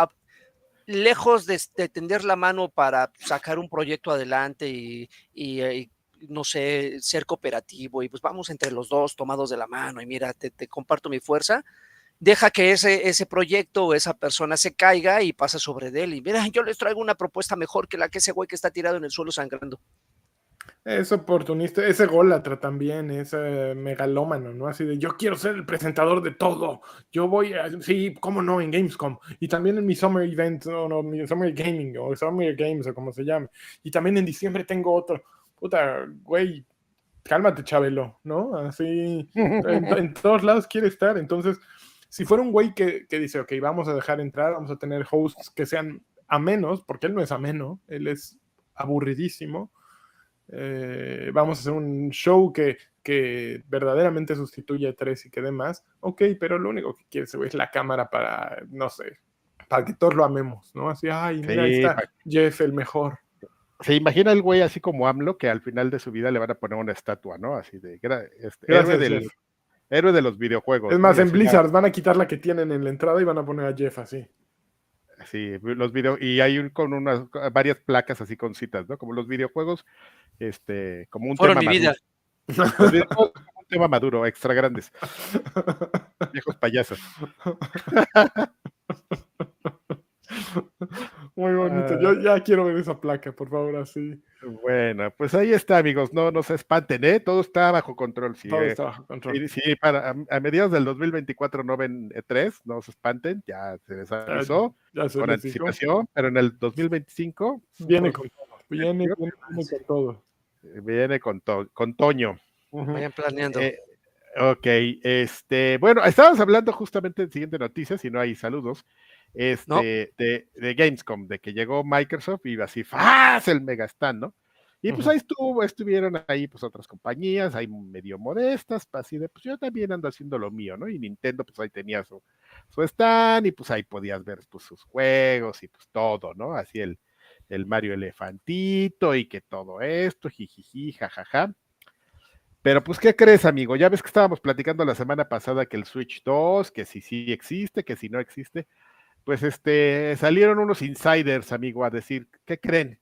lejos de, tender la mano para sacar un proyecto adelante y, y no sé, ser cooperativo y pues vamos entre los dos tomados de la mano y mira, te, comparto mi fuerza, deja que ese, ese proyecto o esa persona se caiga y pasa sobre él y mira, yo les traigo una propuesta mejor que la que ese güey que está tirado en el suelo sangrando. Es oportunista, ese golatra también, es megalómano, ¿no? Así de yo quiero ser el presentador de todo. Yo voy a, sí, cómo no, en Gamescom. Y también en mi Summer Event, no, no, mi Summer Gaming o Summer Games o como se llame. Y también en diciembre tengo otro puta, güey, cálmate, Chabelo, ¿no? Así, en, todos lados quiere estar. Entonces, si fuera un güey que, dice, ok, vamos a dejar entrar, vamos a tener hosts que sean amenos, porque él no es ameno, él es aburridísimo. Eh, vamos a hacer un show que, que verdaderamente sustituye a tres y que demás. Ok, pero lo único que quiere es la cámara para, no sé, para que todos lo amemos, ¿no? Así, ay, mira, ahí está Jeff, el mejor se imagina el güey así como AMLO, que al final de su vida le van a poner una estatua, ¿no? Así de este, héroe, del, héroe, de los videojuegos. Es más, en Blizzard van a quitar la que tienen en la entrada y van a poner a Jeff así. Sí, los video, y hay un, con unas varias placas así con citas, ¿no? Como los videojuegos, este, como un tema maduro. un tema maduro, extra grandes. Viejos payasos. Muy bonito. Yo ah. ya quiero ver esa placa, por favor, así. Bueno, pues ahí está, amigos. No, no se espanten, ¿eh? Todo está bajo control. Sí, Todo está bajo control. Sí, para, a, mediados del 2024 no ven E3, no se espanten, ya se les avisó con anticipación, pero en el 2025 viene con todo. Viene, con todo. Viene con, con Toño. Vayan planeando. Eh, ok, este, bueno, estábamos hablando justamente de siguiente noticia, si no hay saludos este, de, de, Gamescom, de que llegó Microsoft y iba así, fácil, mega stand, ¿no? Y pues ahí estuvo, estuvieron ahí pues otras compañías, ahí medio modestas, así de, pues yo también ando haciendo lo mío, ¿no? Y Nintendo pues ahí tenía su, su stand y pues ahí podías ver pues sus juegos y pues todo, ¿no? Así el, el Mario Elefantito y que todo esto, jijiji, jajaja. Pero pues, ¿qué crees, amigo? Ya ves que estábamos platicando la semana pasada que el Switch 2, que si sí existe, que si no existe pues este, salieron unos insiders, amigo, a decir, ¿qué creen?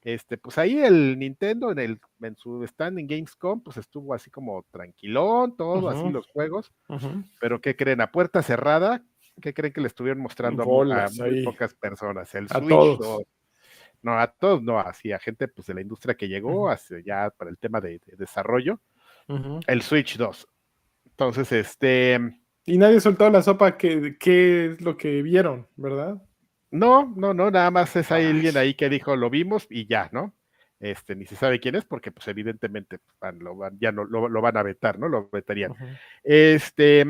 Este, pues ahí el Nintendo en, el, en su stand en Gamescom, pues estuvo así como tranquilón, todo, así los juegos, pero ¿qué creen? A puerta cerrada, ¿qué creen que le estuvieron mostrando a muy pocas personas? El a Switch, No, a todos no, así a gente pues de la industria que llegó, hacia ya para el tema de, desarrollo, el Switch 2. Entonces, este, y nadie soltó la sopa que qué es lo que vieron, ¿verdad? No, no, no, nada más es ahí alguien ahí que dijo, lo vimos y ya, ¿no? este, ni se sabe quién es, porque pues evidentemente pues, lo van, ya no lo, van a vetar, ¿no? Lo vetarían. Este,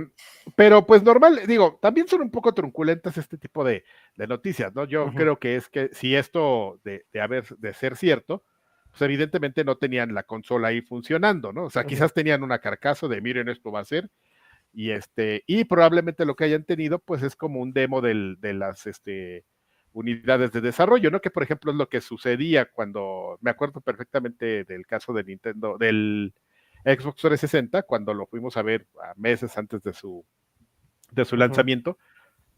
pero pues normal, digo, también son un poco trunculentas este tipo de, noticias, ¿no? Yo creo que es que si esto de, haber, de ser cierto, pues evidentemente no tenían la consola ahí funcionando, ¿no? O sea, quizás tenían una carcasa de miren, esto va a ser, y este, y probablemente lo que hayan tenido, pues es como un demo del, de las, este, unidades de desarrollo, ¿no? Que por ejemplo es lo que sucedía cuando, me acuerdo perfectamente del caso de Nintendo, del Xbox 360, cuando lo fuimos a ver a meses antes de su, de su lanzamiento,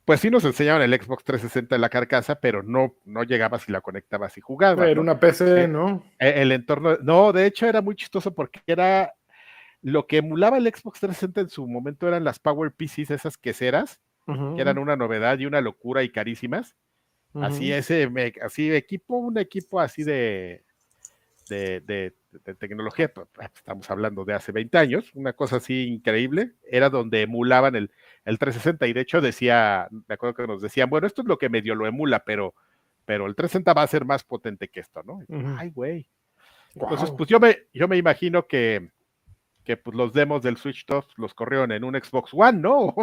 pues sí nos enseñaban el Xbox 360 en la carcasa, pero no, no llegabas y la conectabas y jugabas. Era una PC, eh, ¿no? E, el, entorno, no, de hecho era muy chistoso porque era lo que emulaba el Xbox 360 en su momento eran las Power PCs, esas queseras, que eran una novedad y una locura y carísimas. Así ese, así equipo, un equipo así de, de, tecnología, pues, pues, estamos hablando de hace 20 años, una cosa así increíble, era donde emulaban el, el 360 y de hecho decía, me acuerdo que nos decían, bueno, esto es lo que medio lo emula, pero, pero el 360 va a ser más potente que esto, ¿no? Ay, güey. Entonces, pues yo me, yo me imagino que, que pues, los demos del Switch 2 los corrieron en un Xbox One, ¿no?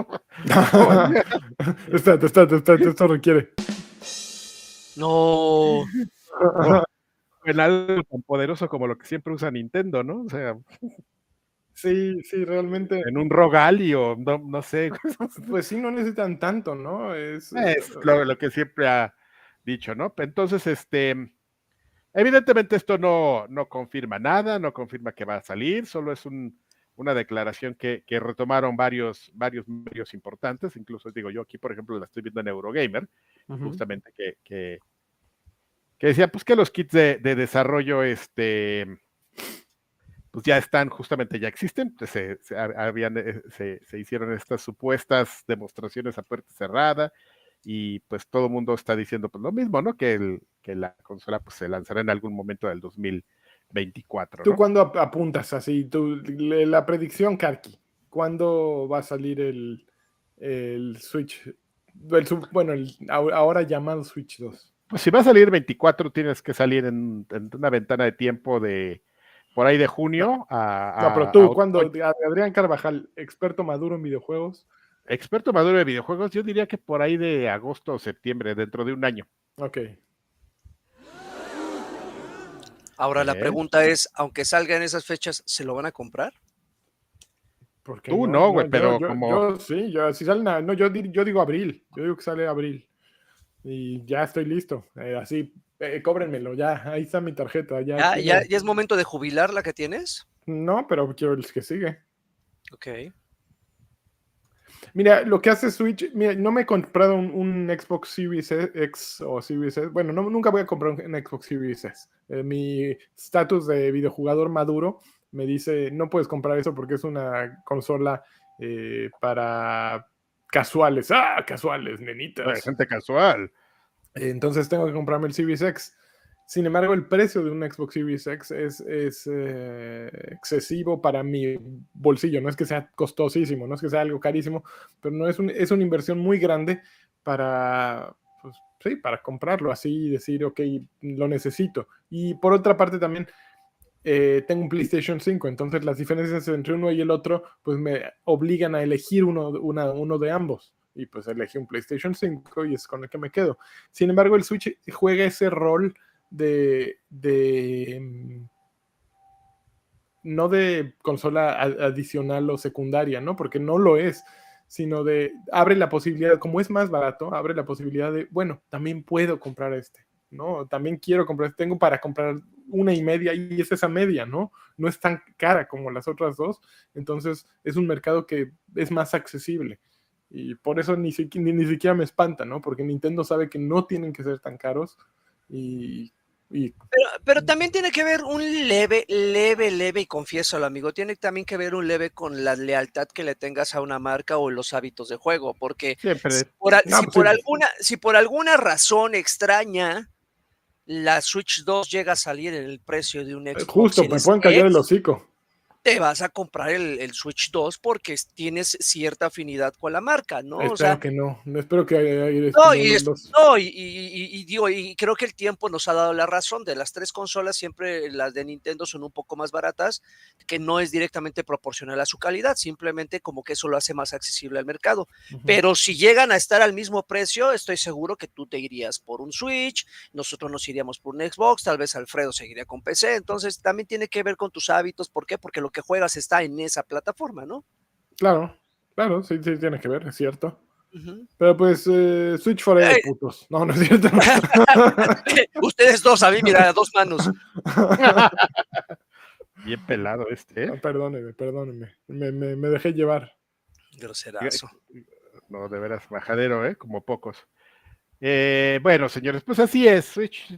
está, está, está, esto requiere. No. en algo tan poderoso como lo que siempre usa Nintendo, ¿no? O sea. Sí, sí, realmente. En un Rogali o no, no sé. Pues sí, no necesitan tanto, ¿no? Es, es lo, lo, que siempre ha dicho, ¿no? Entonces, este. Evidentemente esto no, no confirma nada, no confirma que va a salir, solo es un, una declaración que, que, retomaron varios, varios medios importantes, incluso digo yo aquí, por ejemplo, la estoy viendo en Eurogamer, justamente que, que, decía pues que los kits de, desarrollo este pues ya están, justamente ya existen, pues, se, habían, eh, se, se, hicieron estas supuestas demostraciones a puerta cerrada y pues todo el mundo está diciendo pues lo mismo, ¿no? Que, el, que la consola pues se lanzará en algún momento del 2024. ¿Tú cuándo apuntas así? Tú, la predicción, Karki, ¿cuándo va a salir el, el Switch bueno, el, ahora llamado Switch 2. Pues si va a salir 24, tienes que salir en, una ventana de tiempo de por ahí de junio a. no, pero tú, cuando Adrián Carvajal, experto maduro en videojuegos. Experto maduro en videojuegos, yo diría que por ahí de agosto o septiembre, dentro de un año. Ok. Ahora la pregunta es, aunque salga en esas fechas, ¿se lo van a comprar? Tú no, güey, pero como. Yo, sí, yo, si sale no, yo, yo, digo abril. Yo digo que sale abril. Y ya estoy listo. Eh, así, eh, cóbrenmelo, ya. Ahí está mi tarjeta. Ya, ya, es momento de jubilar la que tienes? No, pero quiero el que sigue. Ok. Mira, lo que hace Switch, mira, no me he comprado un, Xbox Series X o Series S. Bueno, no, nunca voy a comprar un, Xbox Series S. Eh, mi estatus de videojugador maduro me dice, no puedes comprar eso porque es una consola eh, para casuales. Ah, casuales, nenitas. gente casual. Entonces tengo que comprarme el Series X. Sin embargo, el precio de un Xbox Series X es, eh, excesivo para mi bolsillo. No es que sea costosísimo, no es que sea algo carísimo, pero no es, es una inversión muy grande para, pues, sí, para comprarlo así y decir, ok, lo necesito. Y por otra parte también, eh, tengo un PlayStation 5, entonces las diferencias entre uno y el otro pues me obligan a elegir uno, uno de ambos. Y pues elegí un PlayStation 5 y es con el que me quedo. Sin embargo, el Switch juega ese rol de, de mm, no de consola adicional o secundaria, ¿no? Porque no lo es, sino de abre la posibilidad, como es más barato, abre la posibilidad de, bueno, también puedo comprar este. ¿no? También quiero comprar, tengo para comprar una y media y es esa media, ¿no? No es tan cara como las otras dos, entonces es un mercado que es más accesible. Y por eso ni, ni, siquiera me espanta, ¿no? Porque Nintendo sabe que no tienen que ser tan caros y pero, pero, también tiene que ver un leve, leve, leve, y confieso al amigo, tiene también que ver un leve con la lealtad que le tengas a una marca o los hábitos de juego, porque si, por, pues alguna, si por alguna razón extraña la Switch 2 llega a salir en el precio de un Xbox. Justo, me pueden callar el hocico. Te vas a comprar el, el Switch 2 porque es- tienes cierta afinidad con la marca, ¿no? espero O sea, que no. No espero que haya- haya- no, y, es- no, y, y- y- y digo, y creo que el tiempo nos ha dado la razón. De las tres consolas, siempre las de Nintendo son un poco más baratas, que no es directamente proporcional a su calidad, simplemente como que eso lo hace más accesible al mercado. Pero si llegan a estar al mismo precio, estoy seguro que tú te irías por un Switch, nosotros nos iríamos por un Xbox, tal vez Alfredo seguiría con PC. Entonces también tiene que ver con tus hábitos. ¿Por qué? Porque lo que juegas está en esa plataforma, ¿no? Claro, claro, sí, sí, tiene que ver, es cierto. Pero pues, eh, Switch Forever, Ey. putos. No, no es cierto. Ustedes dos, a mí, mira, a dos manos. Bien pelado este, No, ¿eh? perdóneme, perdóneme. Me, me, me dejé llevar. Groserazo. No, de veras, majadero, ¿eh? Como pocos. Eh, bueno, señores, pues así es. Switch,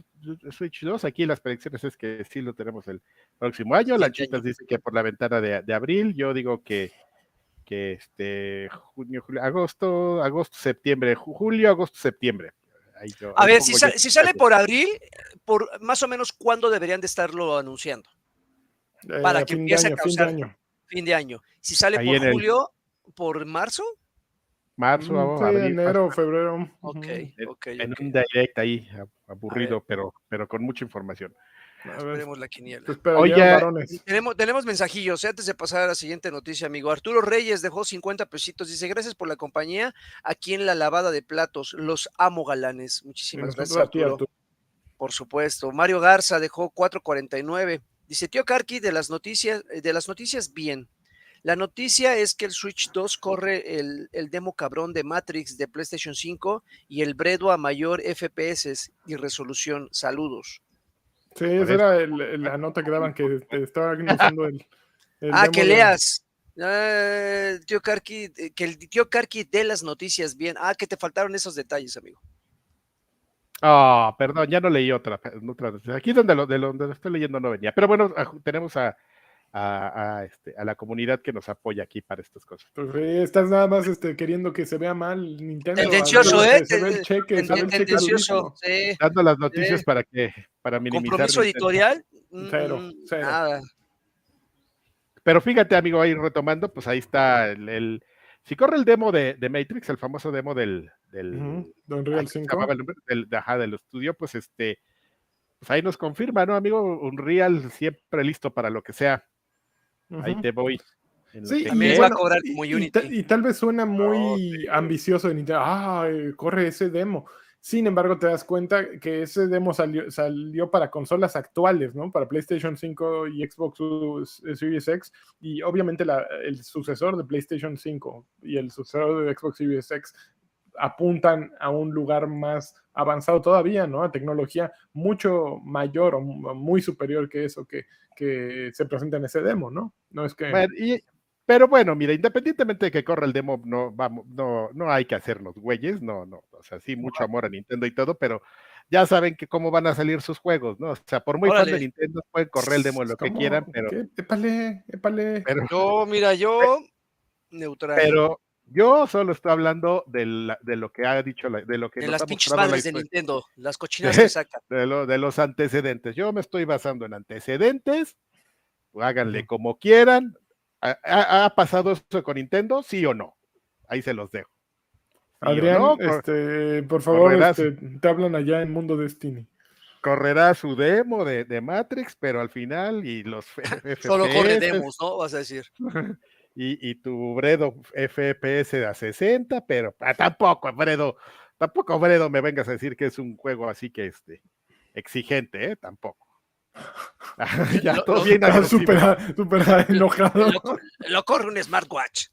Switch 2, aquí las predicciones es que sí lo tenemos el próximo año. Lanchitas año. dice que por la ventana de, de abril. Yo digo que, que este junio, julio, agosto, agosto, septiembre, ju- julio, agosto, septiembre. Ahí yo- A ahí ver, si, sale- si por abril, por más o menos cuándo deberían de estarlo anunciando. Eh, Para a que empiece a año, fin de causar- año. Fin de año. Si sale Ahí por el- julio, por marzo. Marzo, Mm, sí, abril, enero, febrero. Ok, ujú. en, ok. en ok. un direct ahí, aburrido, pero, pero con mucha información. A ver, Esperemos la quiniela. pues, Oye. Tenemos, tenemos mensajillos. eh, Antes de pasar a la siguiente noticia, amigo. Arturo Reyes dejó 50 pesitos. Dice: Gracias por la compañía aquí en la lavada de platos. Los amo, galanes. Muchísimas nosotros gracias, a ti, Arturo. Arturo. Por supuesto. Mario Garza dejó 449. Dice, tío Karki, de las noticias, de las noticias, bien. La noticia es que el Switch 2 corre el, el demo cabrón de Matrix de PlayStation 5 y el Bredo a mayor FPS y resolución. Saludos. Sí, esa era el- el- la nota que daban que te estaba iniciando el. el ah, demo que de- leas. Ah, tío Karki, eh, que el tío Karki dé las noticias bien. Ah, que te faltaron esos detalles, amigo. Ah, perdón, ya no leí otra. otra noticia. Aquí donde lo, de lo- donde lo estoy leyendo no venía. Pero bueno, tenemos a, a, a, este, a la comunidad que nos apoya aquí para estas cosas. Pues, sí, estás nada más este, queriendo que se vea mal Nintendo. Tendencioso, ¿eh? Se ve el cheque, se ve el cheque. Sí. Dando las noticias Eh, para que para minimizar. Compromiso Nintendo. editorial. Cero, Mm, cero. Nada. Pero fíjate, amigo, ahí retomando, pues ahí está el, el- si corre el demo de, de Matrix, el famoso demo del, del ay, Unreal ¿cómo se 5. llamaba el nombre? del, de- ajá, del estudio, pues este, pues ahí nos confirma, ¿no, amigo? Unreal siempre listo para lo que sea. Ahí te voy. en Sí, que y, va a cobrar y- como y ta- y tal vez suena muy No, sí. ambicioso de Nintendo. Ah, corre ese demo. Sin embargo, te das cuenta que ese demo salió, salió para consolas actuales, ¿no? Para PlayStation 5 y Xbox Series X. Y obviamente la- el sucesor de PlayStation 5 y el sucesor de Xbox Series X apuntan a un lugar más avanzado todavía, ¿no? A tecnología mucho mayor o mu- muy superior que eso que, que se presenta en ese demo, ¿no? No es que... Bueno, y- pero bueno, mira, independientemente de que corra el demo, no, vamos, no, no hay que hacernos güeyes, no, no, o sea, sí, mucho amor a Nintendo y todo, pero ya saben que cómo van a salir sus juegos, ¿no? O sea, por muy fan de Nintendo, pueden correr el demo lo que ¿Cómo? quieran, pero, ¿Qué? Épale, épale. pero, Yo, mira, yo neutral. pero yo solo estoy hablando de, la- de lo que ha dicho, la- de lo que de nos las ha pinches la madres de Nintendo, las cochinas que sacan. de, lo- de los antecedentes. Yo me estoy basando en antecedentes, háganle como quieran. ¿Ha, pasado eso con Nintendo? ¿Sí o no? Ahí se los dejo. ¿Sí o Adrián, no? Este, por favor, este, te hablan allá en Mundo Destiny. correrá su demo de, de Matrix, pero al final y los F- Solo corre demos, ¿no? Vas a decir. y, y tu Bredo FPS a 60, pero ah, tampoco, Bredo, tampoco Bredo me vengas a decir que es un juego así que este exigente, ¿eh? Tampoco. ya Lo- todo lo- bien súper súper enojado. Lo, cor- lo corre un smartwatch.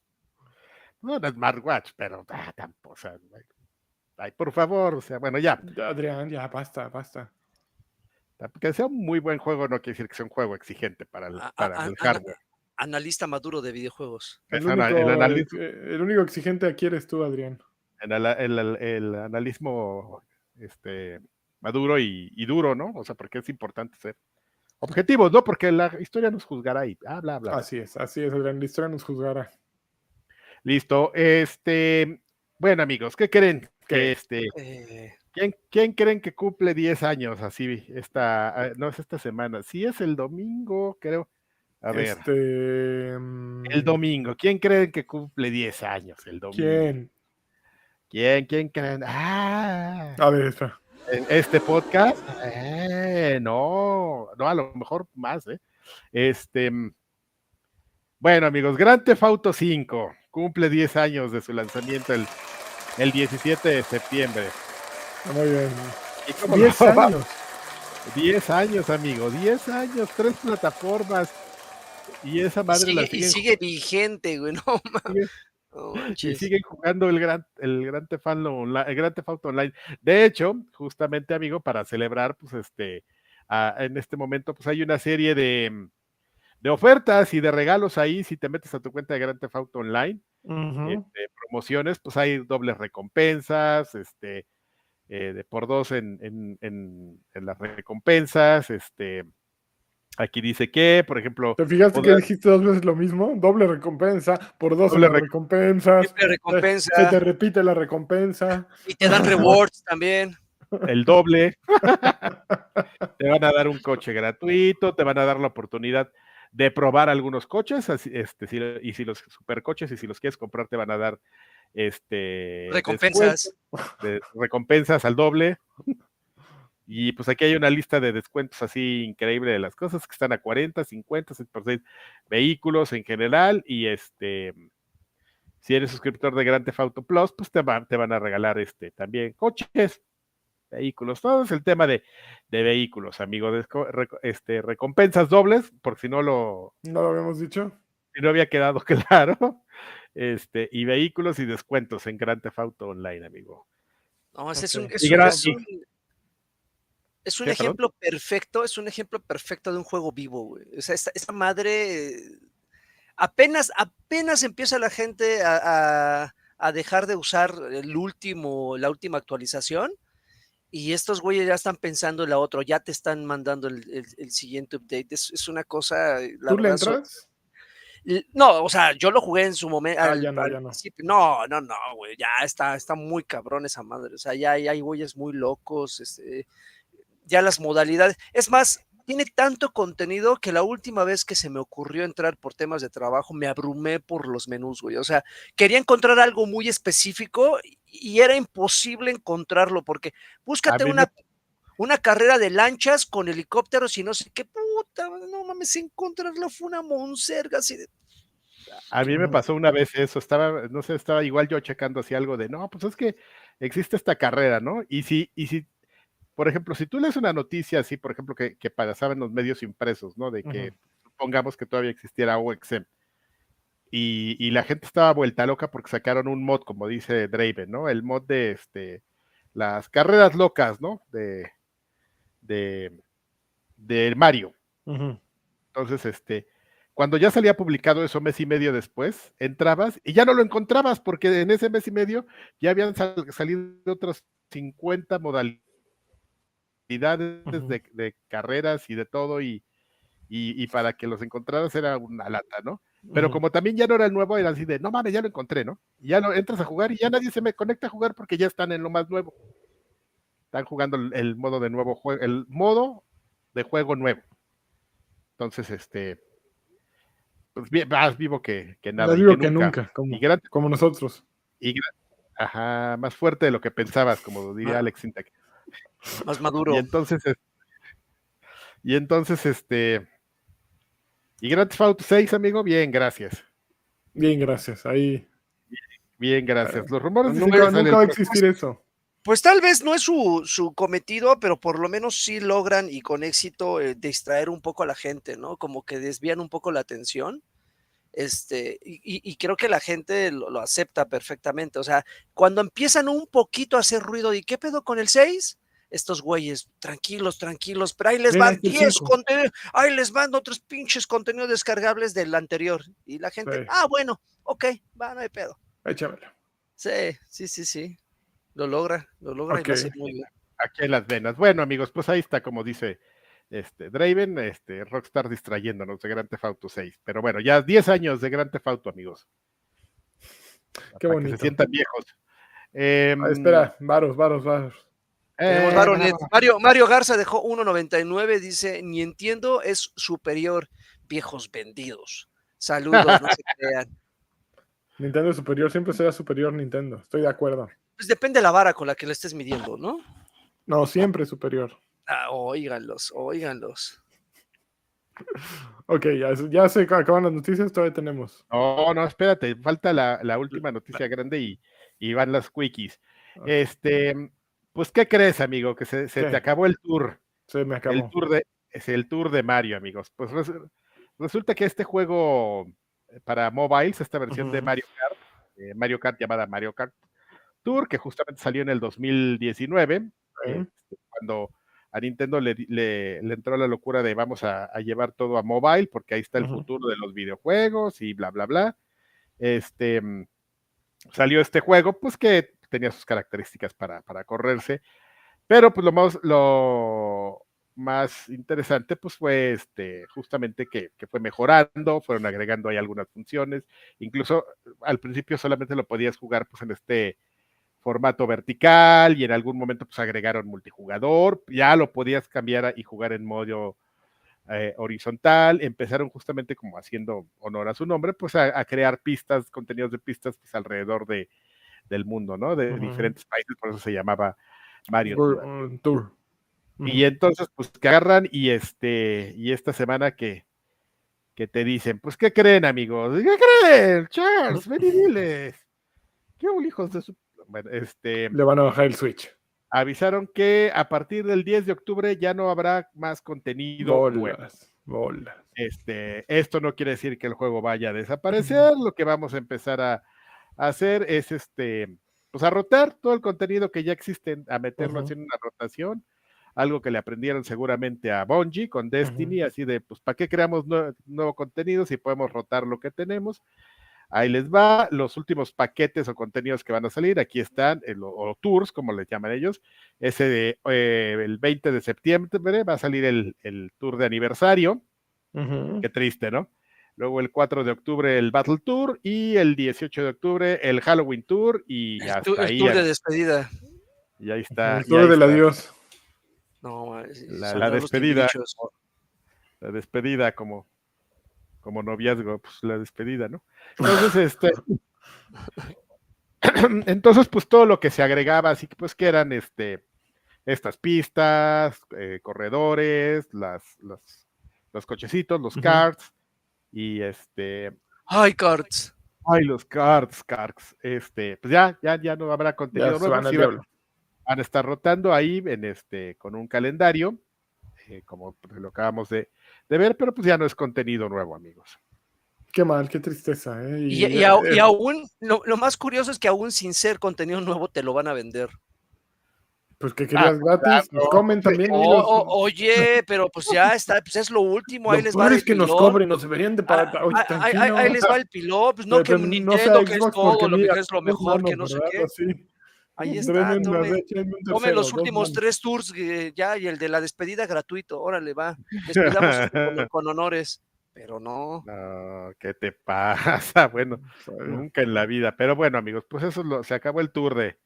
No, no smartwatch, pero ah, tampoco, o sea, ay, por favor, o sea, bueno, ya, Adrián, ya, basta, basta. que sea un muy buen juego no quiere decir que sea un juego exigente para el, a- para a- el hardware. Analista maduro de videojuegos. El único, el eh, el único exigente aquí eres tú, Adrián. el, el, el- el analismo este, maduro y, y duro, ¿no? O sea, porque es importante ser objetivos, ¿no? Porque la historia nos juzgará y ah, bla, bla. bla. Así es, así es, Adrián. La historia nos juzgará. Listo. Este, bueno, amigos, ¿qué creen? Este, Eh, ¿quién, quién creen que cumple 10 años así esta, ah, no es esta semana? Sí es el domingo, creo. A ver, Este. mm, el domingo. ¿Quién creen que cumple 10 años el domingo? ¿Quién? ¿Quién? ¿Quién creen? Ah, A ver, en este podcast. Eh, no, no, a lo mejor más, ¿eh? Este. mm, Bueno, amigos, Grand Theft Auto 5 cumple 10 años de su lanzamiento el, el 17 de septiembre. Muy bien. ¿Y cómo 10 no? años. 10 años, amigo, 10 años, tres plataformas. Y esa madre la sigue, y sigue vigente, güey. No, mames. sigue- y siguen jugando el Gran, el Gran Online, el Grand Theft Auto Online. De hecho, justamente, amigo, para celebrar, pues, este, en este momento, pues, hay una serie de, de ofertas y de regalos ahí, si te metes a tu cuenta de Grand Theft Auto Online, este, promociones, pues hay dobles recompensas, este, eh, de por dos en, en- en- en las recompensas, este, aquí dice que, por ejemplo, ¿Te fijaste que dijiste dos veces lo mismo? Doble recompensa, por dos Doble rec- recompensas. Siempre recompensa. Se te repite la recompensa. Y te dan rewards también. el doble, te van a dar un coche gratuito, te van a dar la oportunidad de probar algunos coches, así, este, si- y si los supercoches, y si los quieres comprar, te van a dar este Recompensas. de- recompensas al doble. Y pues aquí hay una lista de descuentos así increíble de las cosas que están a 40, 50, 6 por 6 vehículos en general. Y este, si eres suscriptor de Grand Theft Auto Plus, pues te, va- te van a regalar este también coches, vehículos, todo es el tema de, de vehículos, amigo. Este, recompensas dobles, por si no lo, ¿No lo habíamos dicho? si no había quedado claro. Este, y vehículos y descuentos en Grand Theft Auto Online, amigo. No, ese es un, es Y un- gra- es un- es un ejemplo perfecto, es un ejemplo perfecto de un juego vivo, güey. O sea, esta, esta madre eh, apenas, apenas empieza la gente a, a- a dejar de usar el último, la última actualización. Y estos güeyes ya están pensando en la otra, ya te están mandando el, el- el siguiente update. Es, es una cosa. la ¿Tú le verdad, son- entras? L- No, o sea, yo lo jugué en su momento. Ah, ya no, ya no. No, no, no, güey. Ya está, está muy cabrón esa madre. O sea, ya hay güeyes muy locos. Este, ya las modalidades. Es más, tiene tanto contenido que la última vez que se me ocurrió entrar por temas de trabajo, me abrumé por los menús, güey. O sea, quería encontrar algo muy específico y- era imposible encontrarlo porque búscate me- una, una carrera de lanchas con helicópteros y no sé qué puta, no mames, encontrarlo fue una monserga así de A mí me pasó una vez eso, estaba, no sé, estaba igual yo checando así algo de, no, pues es que existe esta carrera, ¿no? Y si, y si, por ejemplo, si tú lees una noticia así, por ejemplo, que, que pasaba en los medios impresos, ¿no? De que Ujú. supongamos que todavía existiera OXM. Y, y la gente estaba vuelta loca porque sacaron un mod, como dice Draven, ¿no? El mod de este, las carreras locas, ¿no? De, de, de Mario. Entonces, este, cuando ya salía publicado eso mes y medio después, entrabas y ya no lo encontrabas porque en ese mes y medio ya habían sal- salido otras 50 modalidades De, de carreras y de todo y, y, y para que los encontraras era una lata, ¿no? Pero como también ya no era el nuevo, era así de, no mames, ya lo encontré, ¿no? Y ya lo entras a jugar y ya nadie se me conecta a jugar porque ya están en lo más nuevo. Están jugando el, el modo de nuevo juego, el modo de juego nuevo. Entonces, este, pues bien, más vivo que, que nada. Más vivo que nunca, como, Y gran- como nosotros. y gran- ajá, más fuerte de lo que pensabas, como diría Ah. Alex Sintek. más maduro. Y entonces, es- y entonces, este, y Grand Theft Auto 6, amigo, bien, gracias. Bien, gracias. Ahí. Bien, gracias. Los rumores dicen que Nunca, va a salir nunca va a existir eso. Pues tal vez no es su, su cometido, pero por lo menos sí logran y con éxito eh, distraer un poco a la gente, ¿no? Como que desvían un poco la atención. Este, y, y- y creo que la gente lo, lo acepta perfectamente. O sea, cuando empiezan un poquito a hacer ruido de ¿qué pedo con el 6? Estos güeyes, tranquilos, tranquilos, pero ahí les van aquí el 10 cinco. contenidos, ahí les van otros pinches contenidos descargables del anterior. Y la gente, Sí. ah, bueno, ok, va, no hay pedo. Échamelo. Sí, sí, sí, sí. Lo logra, lo logra y lo hace muy bien. aquí en las venas. Bueno, amigos, pues ahí está, como dice este Draven, este Rockstar distrayéndonos de Grand Theft Auto 6. Pero bueno, ya 10 años de Grand Theft Auto, amigos. Qué Para bonito. Que se sientan viejos. Em, Ah, espera, varos, varos, varos. Eh, Mario, Mario Garza dejó 1.99, dice, ni entiendo, es superior. viejos vendidos. Saludos, no se crean. Nintendo superior siempre será superior Nintendo, estoy de acuerdo. Pues depende de la vara con la que le estés midiendo, ¿no? No, siempre superior. Ah, óiganlos, óiganlos. Ok, ya, ya se acaban las noticias, todavía tenemos. No, no, espérate, falta la, la última noticia grande y, y, van las quickies. Este, pues, ¿qué crees, amigo? Que se, se te acabó el tour. Se me acabó. El tour de, es el tour de Mario, amigos. Pues resulta que este juego eh, para mobiles, esta versión uh -huh. de Mario Kart, eh, Mario Kart llamada Mario Kart Tour, que justamente salió en el 2019, uh -huh. eh, cuando a Nintendo le, le, le, entró la locura de vamos a, a, llevar todo a mobile, porque ahí está el uh -huh. futuro de los videojuegos y bla, bla, bla. Este, salió este juego, pues que tenía sus características para, para correrse, pero pues lo más, lo más interesante pues fue este, justamente que, que, fue mejorando, fueron agregando ahí algunas funciones, incluso al principio solamente lo podías jugar pues en este formato vertical y en algún momento pues agregaron multijugador, ya lo podías cambiar y jugar en modo eh, horizontal, empezaron justamente como haciendo honor a su nombre, pues a, a crear pistas, contenidos de pistas pues, alrededor de, del mundo, ¿no? De uh -huh. diferentes países, por eso se llamaba Mario Tour. Tour. Uh -huh. Y entonces, pues que agarran y este, y esta semana que, que te dicen, pues, ¿qué creen, amigos? ¿Qué creen? Charles, ven y diles. ¿Qué hijos de su bueno, este, Le van a bajar el Switch. Avisaron que a partir del 10 de octubre ya no habrá más contenido. Bolas, nuevo. bolas. Este, esto no quiere decir que el juego vaya a desaparecer. Lo que vamos a empezar a, hacer es este, pues a rotar todo el contenido que ya existe, a meterlo uh -huh. en una rotación. Algo que le aprendieron seguramente a Bungie con Destiny, uh -huh. así de, pues, ¿para qué creamos nuevo, nuevo contenido si podemos rotar lo que tenemos? Ahí les va los últimos paquetes o contenidos que van a salir. Aquí están, el, o tours, como les llaman ellos. Ese de eh, el 20 de septiembre va a salir el, el tour de aniversario. Uh -huh. Qué triste, ¿no? Luego el 4 de octubre el Battle Tour y el 18 de octubre el Halloween Tour y el, hasta tu, el ahí. tour de despedida. Y ahí está. El tour del adiós. No, la, la despedida. La despedida como como noviazgo, pues la despedida, ¿no? Entonces, este, entonces, pues todo lo que se agregaba, así que pues que eran este, estas pistas, eh, corredores, las, las, los cochecitos, los uh -huh. karts, y este. ¡Ay, karts! Ay, los karts, karts. Este, pues ya, ya, ya no habrá contenido nuevo. Van, sí, van, van, a estar rotando ahí en este, con un calendario, eh, como lo acabamos de, de ver, pero pues ya no es contenido nuevo, amigos. Qué mal, qué tristeza. ¿eh? Y, y, y, a, y aún, lo, lo, más curioso es que aún sin ser contenido nuevo te lo van a vender. Pues que querías ah, gratis, claro. comen también. O, o, oye, pero pues ya está, pues es lo último, ahí lo les va el es que nos cobren, nos deberían de pagar. Ah, oye, ahí, ahí, ahí, les va el pilón, pues no pero, que Nintendo, no que es todo, lo que es lo mejor, mano, que no sé qué. Así. Ahí está, tome, tome los últimos tres tours eh, ya y el de la despedida gratuito, órale, va, despidamos con, con, honores, pero no. No, ¿qué te pasa? Bueno, nunca en la vida, pero bueno, amigos, pues eso lo, se acabó el tour de,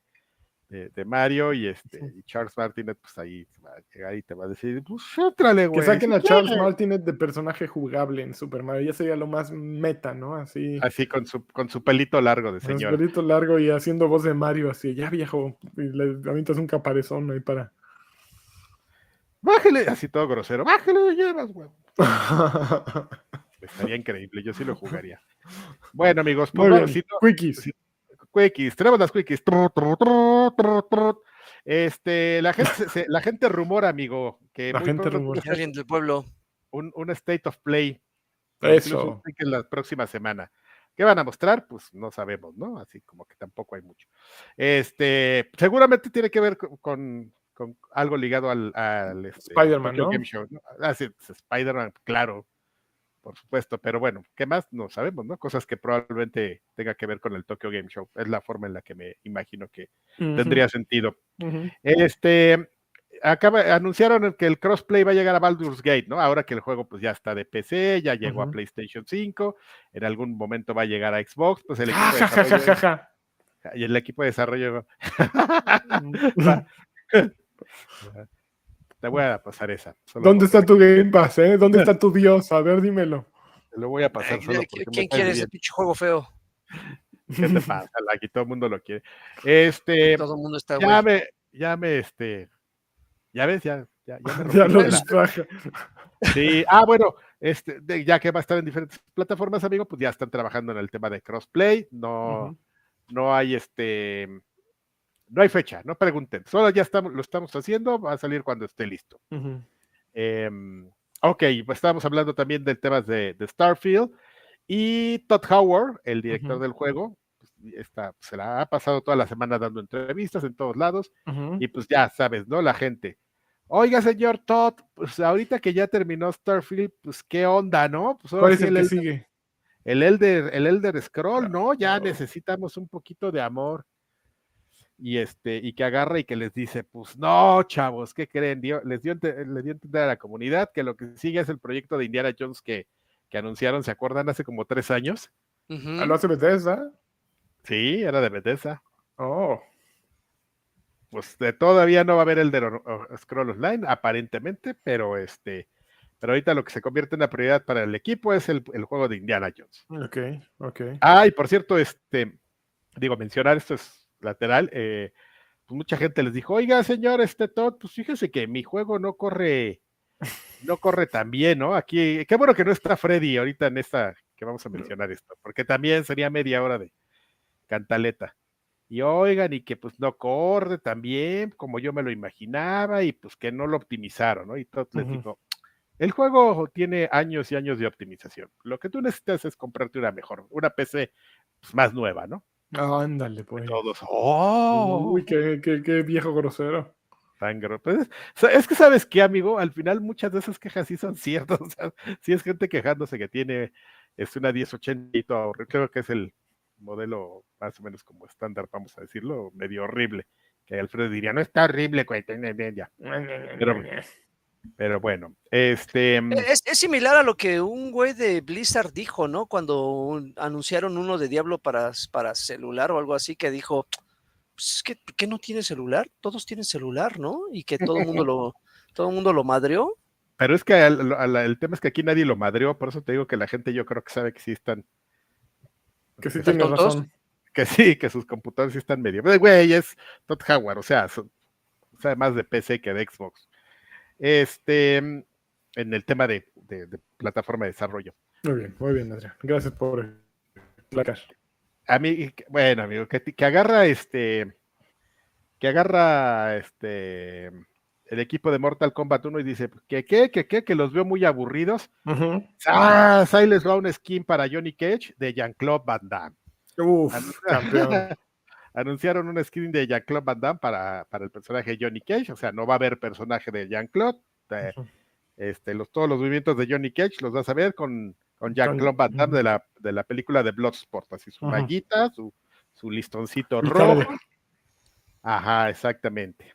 de, de, Mario y este y Charles Martinet, pues ahí va a llegar y te va a decir, pues étrale, güey. Que saquen a Charles Martinet de personaje jugable en Super Mario, ya sería lo más meta, ¿no? Así. Así con su, con su pelito largo de señor. Con su pelito largo y haciendo voz de Mario, así, ya viejo, y le avientas un caparezón ahí para. Bájale, así todo grosero, bájale de llevas, güey. Estaría increíble, yo sí lo jugaría. Bueno, amigos, pues, bueno, si no, quickies. Si, quickies, tenemos las quickies. Este, la gente, se, la gente rumora, amigo, que la gente rumora. alguien del pueblo. Un, un, state of play. Eso. En la próxima semana. ¿Qué van a mostrar? Pues no sabemos, ¿no? Así como que tampoco hay mucho. Este, seguramente tiene que ver con, con, con algo ligado al, al este, Spider-Man, ¿no? Game Show, ¿no? Ah, sí, Spider-Man, claro por supuesto, pero bueno, ¿qué más? No sabemos, ¿no? Cosas que probablemente tenga que ver con el Tokyo Game Show. Es la forma en la que me imagino que uh -huh. tendría sentido. Uh -huh. Este, acaba, anunciaron que el crossplay va a llegar a Baldur's Gate, ¿no? Ahora que el juego pues ya está de PC, ya llegó uh -huh. a PlayStation 5, en algún momento va a llegar a Xbox, pues el equipo de desarrollo, y el equipo de desarrollo te voy a pasar esa. ¿Dónde está tu Game Pass, eh? ¿Dónde está tu Dios? A ver, dímelo. Lo voy a pasar Ay, solo ¿qui- porque ¿Quién quiere ese pinche juego feo? ¿Qué te pasa? Aquí todo el mundo lo quiere. Este, Todo el mundo está, ya güey. me, ya me, este, ya ves, ya, ya, ya me Ya rompiste lo distraje. Sí, ah, bueno, este, de- ya que va a estar en diferentes plataformas, amigo, pues ya están trabajando en el tema de crossplay. No, no hay este, no hay fecha, no pregunten. Solo ya estamos, lo estamos haciendo, va a salir cuando esté listo. Em, ok, pues estábamos hablando también del tema de, de Starfield y Todd Howard, el director del juego, pues, está, se la ha pasado toda la semana dando entrevistas en todos lados y pues ya sabes, ¿no? La gente. Oiga, señor Todd, pues ahorita que ya terminó Starfield, pues qué onda, ¿no? Pues ahora ¿Cuál es sí el que Elder- sigue? el Elder, el Elder Scroll, ¿no? Ya necesitamos un poquito de amor. Y este, y que agarra y que les dice, pues no, chavos, ¿qué creen? Dio- les dio, les dio a entender a la comunidad que lo que sigue es el proyecto de Indiana Jones que, que anunciaron, ¿se acuerdan? Hace como tres años. Ujú. ¿Ah, ¿Lo hace Bethesda? Sí, era de Bethesda. Oh. Pues de- todavía no va a haber el de Scroll Online, aparentemente, pero este, pero ahorita lo que se convierte en la prioridad para el equipo es el, el juego de Indiana Jones. Ok, ok. Ah, y por cierto, este, digo, mencionar esto es lateral. eh, pues mucha gente les dijo, oiga, señor, este Todd, pues fíjese que mi juego no corre, no corre tan bien, ¿no? Aquí, qué bueno que no está Freddy ahorita en esta que vamos a mencionar esto, porque también sería media hora de cantaleta. Y oigan, y que pues no corre tan bien como yo me lo imaginaba, y pues que no lo optimizaron, ¿no? Y Todd les dijo, el juego tiene años y años de optimización. Lo que tú necesitas es comprarte una mejor, una PC pues, más nueva, ¿no? Ándale, pues. Todos, ¡oh! Uy, qué, qué, qué viejo grosero. tan gro- pues, es- que sabes qué, amigo, al final muchas de esas quejas sí son ciertas. O sea, sí es gente quejándose que tiene es una 1080 y todo, creo que es el modelo más o menos como estándar, vamos a decirlo, medio horrible. Que Alfredo diría, no está horrible, güey, ten- ten- ten", ya. Pero, pero bueno, este. Es, es similar a lo que un güey de Blizzard dijo, ¿no? Cuando un- anunciaron uno de Diablo para, para celular o algo así, que dijo, pues es que, ¿por qué no tiene celular? Todos tienen celular, ¿no? Y que todo el mundo lo, todo el mundo lo madreó. Pero es que al- al- el tema es que aquí nadie lo madreó, por eso te digo que la gente yo creo que sabe que sí están, Que sí ¿Están tiene tontos? razón. que sí, que sus computadores sí están medio. Pero, Güey, es Todd Howard, o sea, son- sabe más de PC que de Xbox. Este, en el tema de, de- de plataforma de desarrollo. Muy bien, muy bien, Adrián. Gracias por explicar. A mí, bueno, amigo, que, que agarra este, que agarra este, el equipo de Mortal Kombat 1 y dice, que qué, que qué, que los veo muy aburridos. Ujú. Ah, ahí les va un skin para Johnny Cage de Jean-Claude Van Damme. Uf, campeón. Anunciaron un skin de Jean-Claude Van Damme para, para el personaje de Johnny Cage, o sea, no va a haber personaje de Jean-Claude. eh, este, los, todos los movimientos de Johnny Cage los vas a ver con, con Jean-Claude Van Damme de la, de la película de Bloodsport, así su Ujú. maguita, su, su listoncito de- rojo. Ajá, exactamente.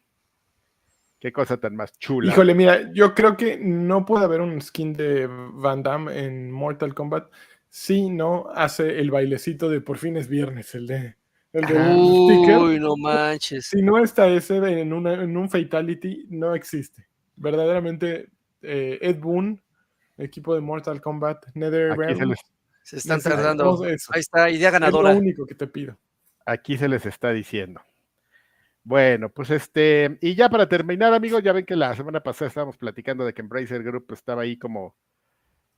Qué cosa tan más chula. Híjole, mira, yo creo que no puede haber un skin de Van Damme en Mortal Kombat si no hace el bailecito de por fin es viernes, el de el del sticker. Uy, no manches. Si no está ese en, una- en un Fatality, no existe. Verdaderamente, eh, Ed Boon, equipo de Mortal Kombat, se NetherRealm, Se están tardando. Ahí está, idea Es lo ganadora. único que te pido. aquí se les está diciendo. Bueno, pues este, y ya para terminar, amigos, ya ven que la semana pasada estábamos platicando de que Embracer Group estaba ahí como,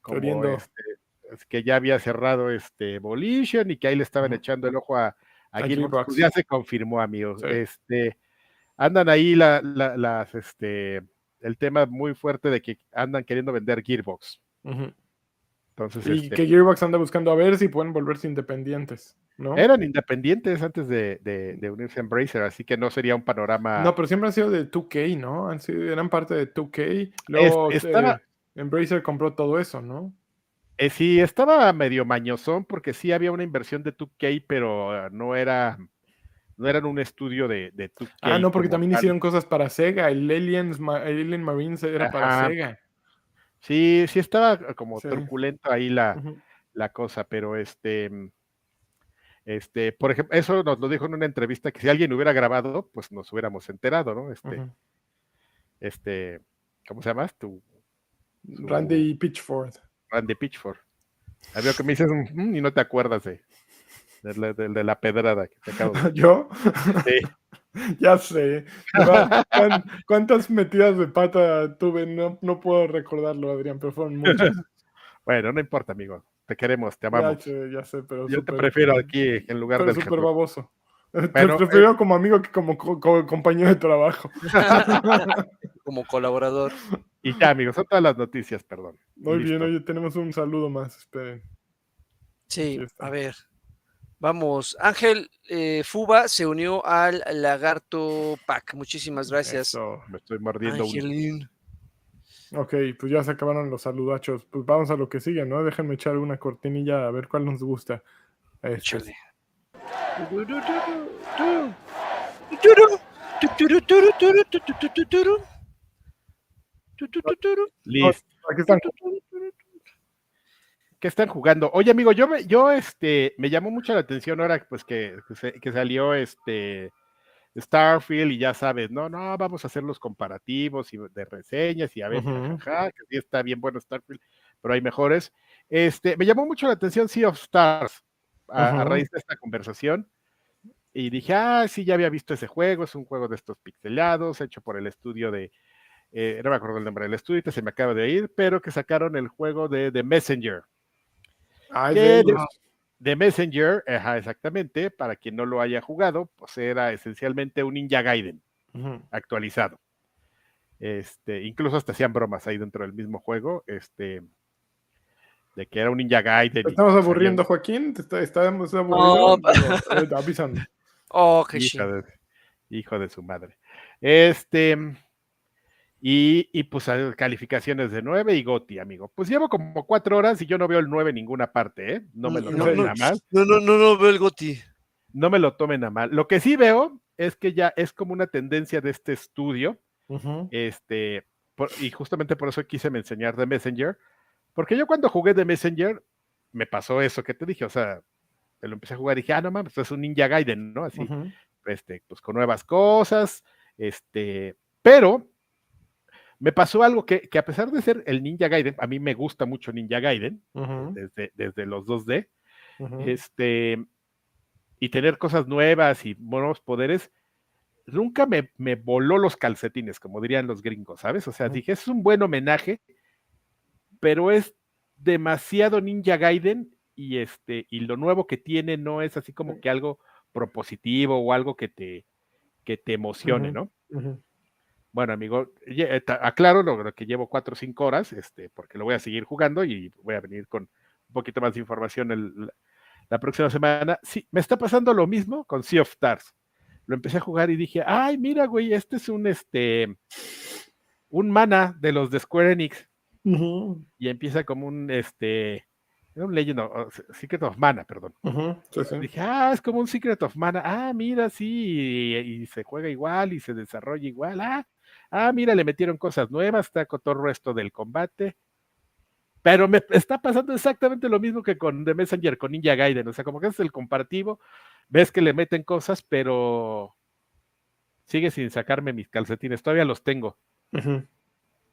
como este, es que ya había cerrado este Volition y que ahí le estaban echando el ojo a, a A Gearbox. Gearbox. Pues ya se confirmó, amigos. Sí. Este, andan ahí la, la- las, este, el tema muy fuerte de que andan queriendo vender Gearbox. Entonces, Y este, que Gearbox anda buscando a ver si pueden volverse independientes, ¿no? eran independientes antes de, de- de unirse a Embracer, así que no sería un panorama. No, pero siempre han sido de 2K, ¿no? Han sido, eran parte de 2K. Luego Es- estaba- eh, Embracer compró todo eso, ¿no? Eh, sí, estaba medio mañosón porque sí había una inversión de 2K, pero eh, no era no eran un estudio de, de 2K. Ah, no, porque también tal. hicieron cosas para Sega. El Aliens, Ma- Alien Marines era para. Sega. Sí, sí estaba como Sí. truculento ahí la, la cosa, pero este, mm, este, por ejemplo, eso nos lo dijo en una entrevista que si alguien hubiera grabado, pues nos hubiéramos enterado, ¿no? Este, este, ¿cómo se llama? Tu Randy Pitchford. Randy Pitchford. Había que me dices "Mm", y no te acuerdas de, de, la- de- de la pedrada que te acabo de ¿Yo? Sí. ya sé. Va- ¿cuán- ¿Cuántas metidas de pata tuve? No, no puedo recordarlo, Adrián, pero fueron muchas. Bueno, no importa, amigo. Te queremos, te ya, amamos. sé, ya sé, pero Yo te prefiero aquí en lugar del súper baboso. Te Bueno, prefiero como amigo que como co- co- compañero de trabajo. Como colaborador. Y ya, amigos, son todas las noticias, perdón. Muy bien, Listo. oye, tenemos un saludo más. Esperen. Sí, a ver. Vamos, Ángel eh, Fuba se unió al Lagarto Pack. Muchísimas gracias. Eso. Me estoy mordiendo un. Angelín. Ok, pues ya se acabaron los saludachos. Pues vamos a lo que sigue, ¿no? Déjenme echar una cortinilla a ver cuál nos gusta. Este, Échale. Listo. aquí están. ¿Qué están jugando? Oye, amigo, yo me, yo este, me llamó mucho la atención ahora pues que, que se- que salió este Starfield y ya sabes, no, no, vamos a hacer los comparativos y de reseñas y a ver, jajaja, que sí está bien bueno Starfield, pero hay mejores. Este, me llamó mucho la atención Sea of Stars a, raíz de esta conversación. Y dije, ah, sí, ya había visto ese juego, es un juego de estos pixelados, hecho por el estudio de, eh, no me acuerdo el nombre del estudio, se me acaba de ir, pero que sacaron el juego de The Messenger. Ay, ¿Qué de. The Messenger, ajá, exactamente, para quien no lo haya jugado, pues era esencialmente un Ninja Gaiden actualizado. Este, incluso hasta hacían bromas ahí dentro del mismo juego, este, de que era un Ninja Gaiden. ¿Te y estamos aburriendo, Joaquín? ¿Te está, estamos aburriendo? No, Digo, eh, avísanos. Oh, qué hijo, de, hijo de su madre. Este, y, y pues calificaciones de 9 y Goti, amigo. Pues llevo como cuatro horas y yo no veo el 9 en ninguna parte, ¿eh? No me lo No, tomen no, a mal. No, no, no, no veo el Goti. No me lo tomen a mal. Lo que sí veo es que ya es como una tendencia de este estudio, Ujú. este, por- y justamente por eso quise me enseñar de Messenger, porque yo cuando jugué de Messenger me pasó eso que te dije, o sea, me lo empecé a jugar y dije, ah, no mames, esto es un Ninja Gaiden, ¿no? Así, Ujú. este, pues con nuevas cosas, este, pero me pasó algo que, que a pesar de ser el Ninja Gaiden, a mí me gusta mucho Ninja Gaiden, desde, desde los 2D, Ujú. este, y tener cosas nuevas y nuevos poderes, nunca me, me voló los calcetines, como dirían los gringos, ¿sabes? O sea, Ujú. dije, es un buen homenaje, pero es demasiado Ninja Gaiden y este, y lo nuevo que tiene no es así como que algo propositivo o algo que te, que te emocione. ¿no? Bueno, amigo, eh, aclaro lo, que llevo cuatro o cinco horas, este, porque lo voy a seguir jugando y voy a venir con un poquito más de información el- la, próxima semana. Sí, me está pasando lo mismo con Sea of Stars. Lo empecé a jugar y dije, ay, mira, güey, este es un este un mana de los de Square Enix. Y empieza como un este un Legend of, of- Secret of Mana, perdón. Sí, sí. Dije, ah, es como un Secret of Mana. Ah, mira, sí, y, y se juega igual y se desarrolla igual. Ah, ah, mira, le metieron cosas nuevas, está el resto del combate. Pero me está pasando exactamente lo mismo que con The Messenger, con Ninja Gaiden. O sea, como que es el comparativo, ves que le meten cosas, pero sigue sin sacarme mis calcetines. Todavía los tengo.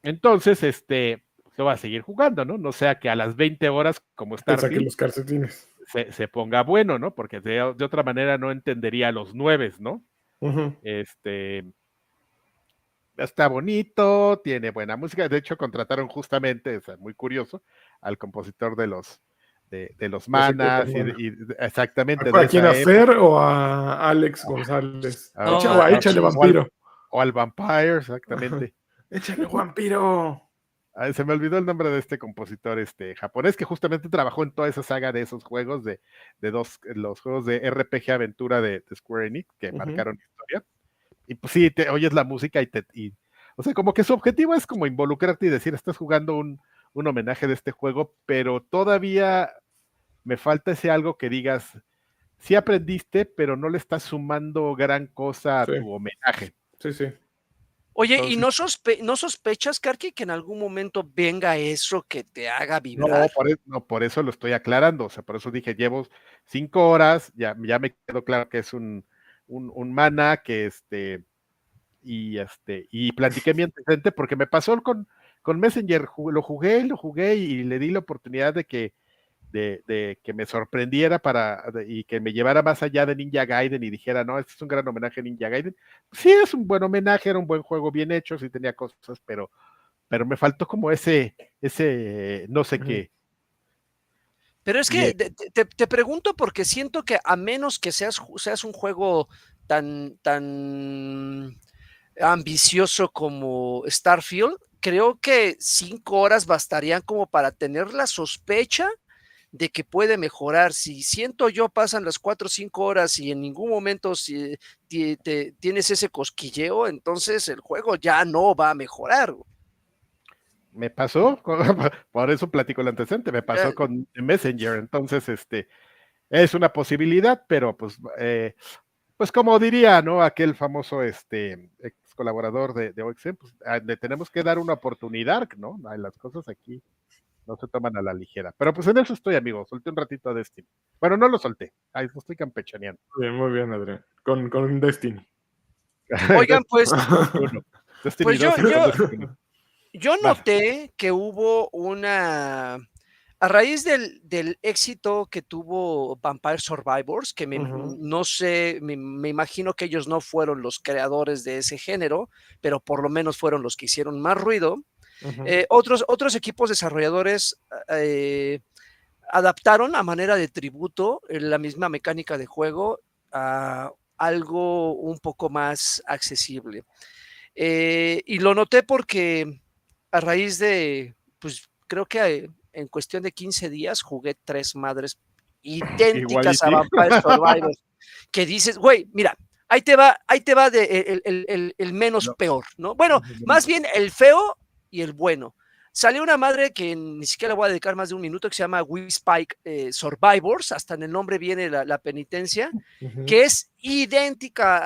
Entonces, este, yo voy a seguir jugando, ¿no? No sea que a las 20 horas, como Starfield, los calcetines. se, se ponga bueno, ¿no? Porque de, de otra manera no entendería los nueves, ¿no? Este está bonito, tiene buena música. De hecho, contrataron justamente, es muy curioso, al compositor de los de, de los manas y, y exactamente ¿A quién hacer o a Alex González? Ah, No, Échale, a- échale o al- vampiro. o al Vampire, exactamente. Échale vampiro. Ah, se me olvidó el nombre de este compositor este, japonés que justamente trabajó en toda esa saga de esos juegos de, de dos, los juegos de RPG aventura de, de Square Enix que Ujú. marcaron historia. Y pues sí, te oyes la música y te. y- o sea, como que su objetivo es como involucrarte y decir, estás jugando un, un homenaje de este juego, pero todavía me falta ese algo que digas, sí aprendiste, pero no le estás sumando gran cosa a Sí. tu homenaje. Sí, sí. Oye, Entonces- ¿y no, sospe- no sospechas, Karki, que en algún momento venga eso que te haga No vibrar? por, e- no, por eso lo estoy aclarando. O sea, por eso dije, llevo cinco horas, ya, ya me quedó claro que es un, un, un mana, que este, y este, y platiqué mi antecedente porque me pasó con, con Messenger, lo jugué, lo jugué y le di la oportunidad de que, de, que me sorprendiera para y que me llevara más allá de Ninja Gaiden y dijera, no, este es un gran homenaje a Ninja Gaiden. Sí, es un buen homenaje, era un buen juego bien hecho, sí tenía cosas, pero, pero me faltó como ese, ese, no sé qué. Pero es que te, pregunto porque siento que a menos que seas, seas un juego tan, tan ambicioso como Starfield, creo que cinco horas bastarían como para tener la sospecha de que puede mejorar. Si siento yo pasan las cuatro o cinco horas y en ningún momento si te, tienes ese cosquilleo, entonces el juego ya no va a mejorar. Me pasó, por eso platico el antecedente, me pasó eh. con Messenger, entonces este es una posibilidad, pero pues, eh, pues como diría, ¿no? Aquel famoso este ex colaborador de, de OXM, pues ah, le tenemos que dar una oportunidad, ¿no? Las cosas aquí no se toman a la ligera. Pero pues en eso estoy, amigo. Solté un ratito a Destiny. Bueno, no lo solté. Ahí estoy campechaneando. Bien, muy bien, Adrián. Con, con Destiny. Oigan, pues. pues yo, yo, noté que hubo una. A raíz del, del, éxito que tuvo Vampire Survivors, que me, no sé, me, me, imagino que ellos no fueron los creadores de ese género, pero por lo menos fueron los que hicieron más ruido. Eh, otros, otros equipos desarrolladores eh, adaptaron a manera de tributo la misma mecánica de juego a algo un poco más accesible. Eh, y lo noté porque a raíz de, pues creo que en cuestión de 15 días jugué tres madres idénticas a Vampire Survivors. que dices, güey, mira, ahí te va, ahí te va de el, menos peor, ¿no? Bueno, más bien el feo y el bueno. Salió una madre que ni siquiera le voy a dedicar más de un minuto, que se llama Wii Spike eh, Survivors, hasta en el nombre viene la, penitencia, que es idéntica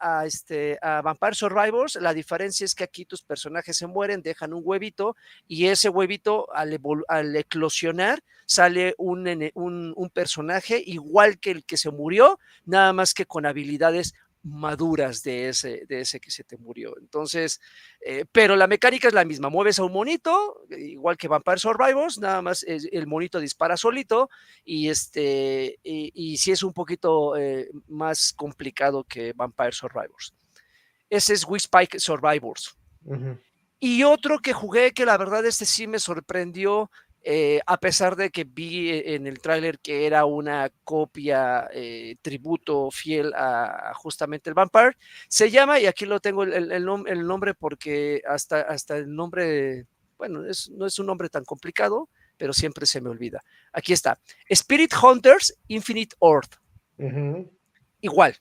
a, este, a Vampire Survivors. La diferencia es que aquí tus personajes se mueren, dejan un huevito, y ese huevito al, al eclosionar sale un, un, un personaje igual que el que se murió, nada más que con habilidades maduras de ese, de ese que se te murió. Entonces, eh, pero la mecánica es la misma. Mueves a un monito, igual que Vampire Survivors, nada más el monito dispara solito y este y, sí es un poquito eh, más complicado que Vampire Survivors. Ese es Spike Survivors. Y otro que jugué que la verdad este sí me sorprendió eh, a pesar de que vi e, en el tráiler que era una copia eh, tributo fiel a, justamente el Vampire, se llama, y aquí lo tengo el, nombre porque hasta, hasta el nombre, bueno, no es un nombre tan complicado, pero siempre se me olvida. Aquí está, Spirit Hunters Infinite Earth. Igual,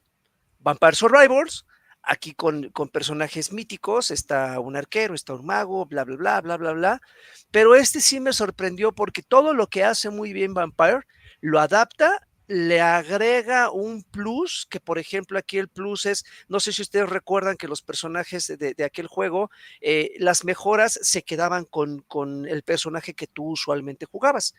Vampire Survivors, aquí con, personajes míticos, está un arquero, está un mago, bla, bla, bla, bla, bla, bla. Pero este sí me sorprendió porque todo lo que hace muy bien Vampire lo adapta le agrega un plus, que por ejemplo aquí el plus es, no sé si ustedes recuerdan que los personajes de, aquel juego, eh, las mejoras se quedaban con, con, el personaje que tú usualmente jugabas.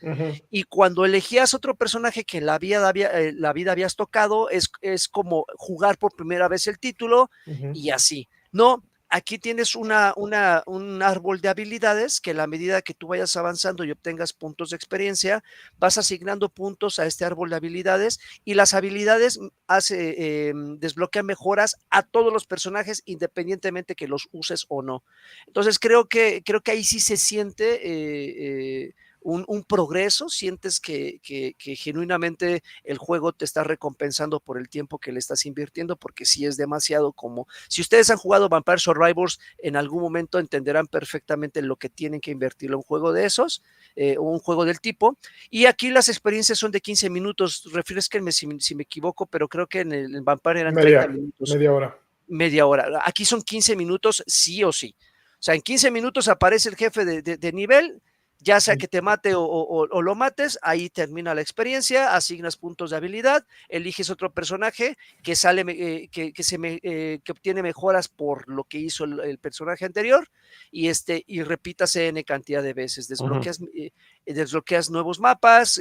Y cuando elegías otro personaje que la vida, eh, la vida habías tocado, es, es como jugar por primera vez el título y así. No, aquí tienes una, un árbol de habilidades que a la medida que tú vayas avanzando y obtengas puntos de experiencia, vas asignando puntos a este árbol de habilidades y las habilidades hace, em, desbloquean mejoras a todos los personajes independientemente que los uses o no. Entonces creo que, creo que ahí sí se siente... Eh, eh, un, progreso, sientes que, genuinamente el juego te está recompensando por el tiempo que le estás invirtiendo, porque si es demasiado como, si ustedes han jugado Vampire Survivors, en algún momento entenderán perfectamente lo que tienen que invertir en un juego de esos, eh, un juego del tipo, y aquí las experiencias son de 15 minutos, refresquenme si, si me equivoco, pero creo que en el Vampire eran media, 30 minutos. Media hora. Media hora. Aquí son 15 minutos sí o sí. O sea, en 15 minutos aparece el jefe de, de nivel, ya sea que te mate o, lo mates, ahí termina la experiencia, asignas puntos de habilidad, eliges otro personaje que sale, eh, que, se eh, que obtiene mejoras por lo que hizo el, personaje anterior y este y repitas n cantidad de veces, desbloqueas, eh, desbloqueas nuevos mapas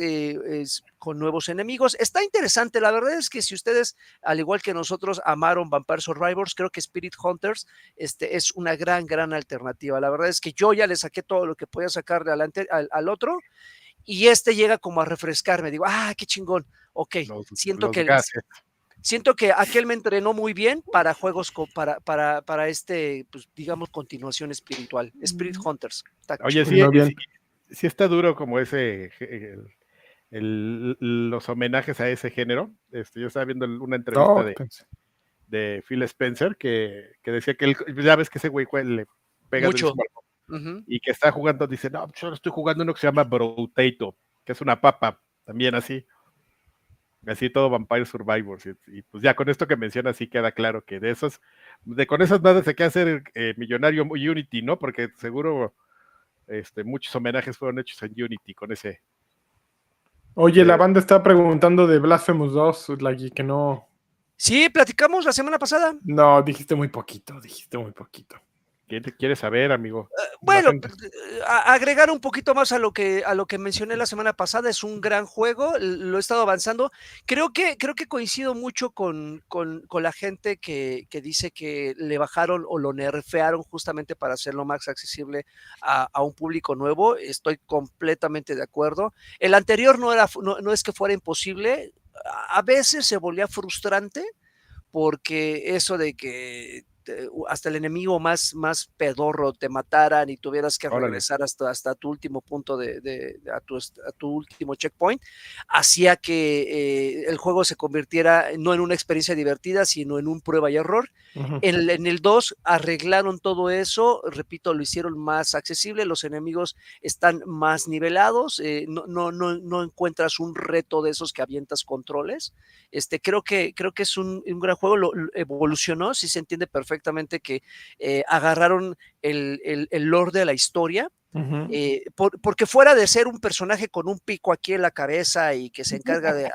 con nuevos enemigos. Está interesante, la verdad es que si ustedes, al igual que nosotros, amaron Vampire Survivors, creo que Spirit Hunters este, es una gran, gran alternativa. La verdad es que yo ya le saqué todo lo que podía sacarle adelante al, otro y este llega como a refrescarme. Digo, ah, qué chingón. Ok, Los- siento los que gases. siento que aquel me entrenó muy bien para juegos co- para, para, para este, pues, digamos, continuación espiritual. Spirit Hunters. Está Oye, sí, No, bien. Sí, está duro como ese, el- el- los homenajes a ese género. Este, yo estaba viendo una entrevista No, de, de Phil Spencer que, que decía que él, ya ves que ese güey le pega Mucho. Ujú. y que está jugando, dice, no, pues, yo ahora estoy jugando uno que se llama Brotato, que es una papa, también así. Así todo Vampire Survivors. Y, y, pues ya con esto que menciona, sí queda claro que de esos, de con esas nada se queda hacer eh, millonario Unity, ¿no? Porque seguro este, muchos homenajes fueron hechos en Unity con ese. Oye, la Eh, banda está preguntando de Blasphemous 2, Lagui, que no. Sí, platicamos la semana pasada. No, dijiste muy poquito, dijiste muy poquito. ¿Quién te quiere saber, amigo? Bueno, gente. eh, agregar un poquito más a lo que a lo que mencioné la semana pasada, es un gran juego, lo he estado avanzando. Creo que, creo que coincido mucho con, con- con la gente que, que dice que le bajaron o lo nerfearon justamente para hacerlo más accesible a, a un público nuevo. Estoy completamente de acuerdo. El anterior no era, no, no es que fuera imposible, a veces se volvía frustrante porque eso de que hasta el enemigo más, más pedorro te mataran y tuvieras que Órale. regresar hasta, hasta tu último punto de, de- de- a, tu, a tu último checkpoint, hacía que eh, el juego se convirtiera no en una experiencia divertida, sino en un prueba y error. Ujú. En el, en el 2 arreglaron todo eso, repito, lo hicieron más accesible, los enemigos están más nivelados, eh, no, no, no, no encuentras un reto de esos que avientas controles. Este, creo, que, creo que es un, un gran juego, lo evolucionó, si se entiende perfectamente que eh, agarraron el, el, el lore de la historia, eh, por- porque fuera de ser un personaje con un pico aquí en la cabeza y que se encarga de, a-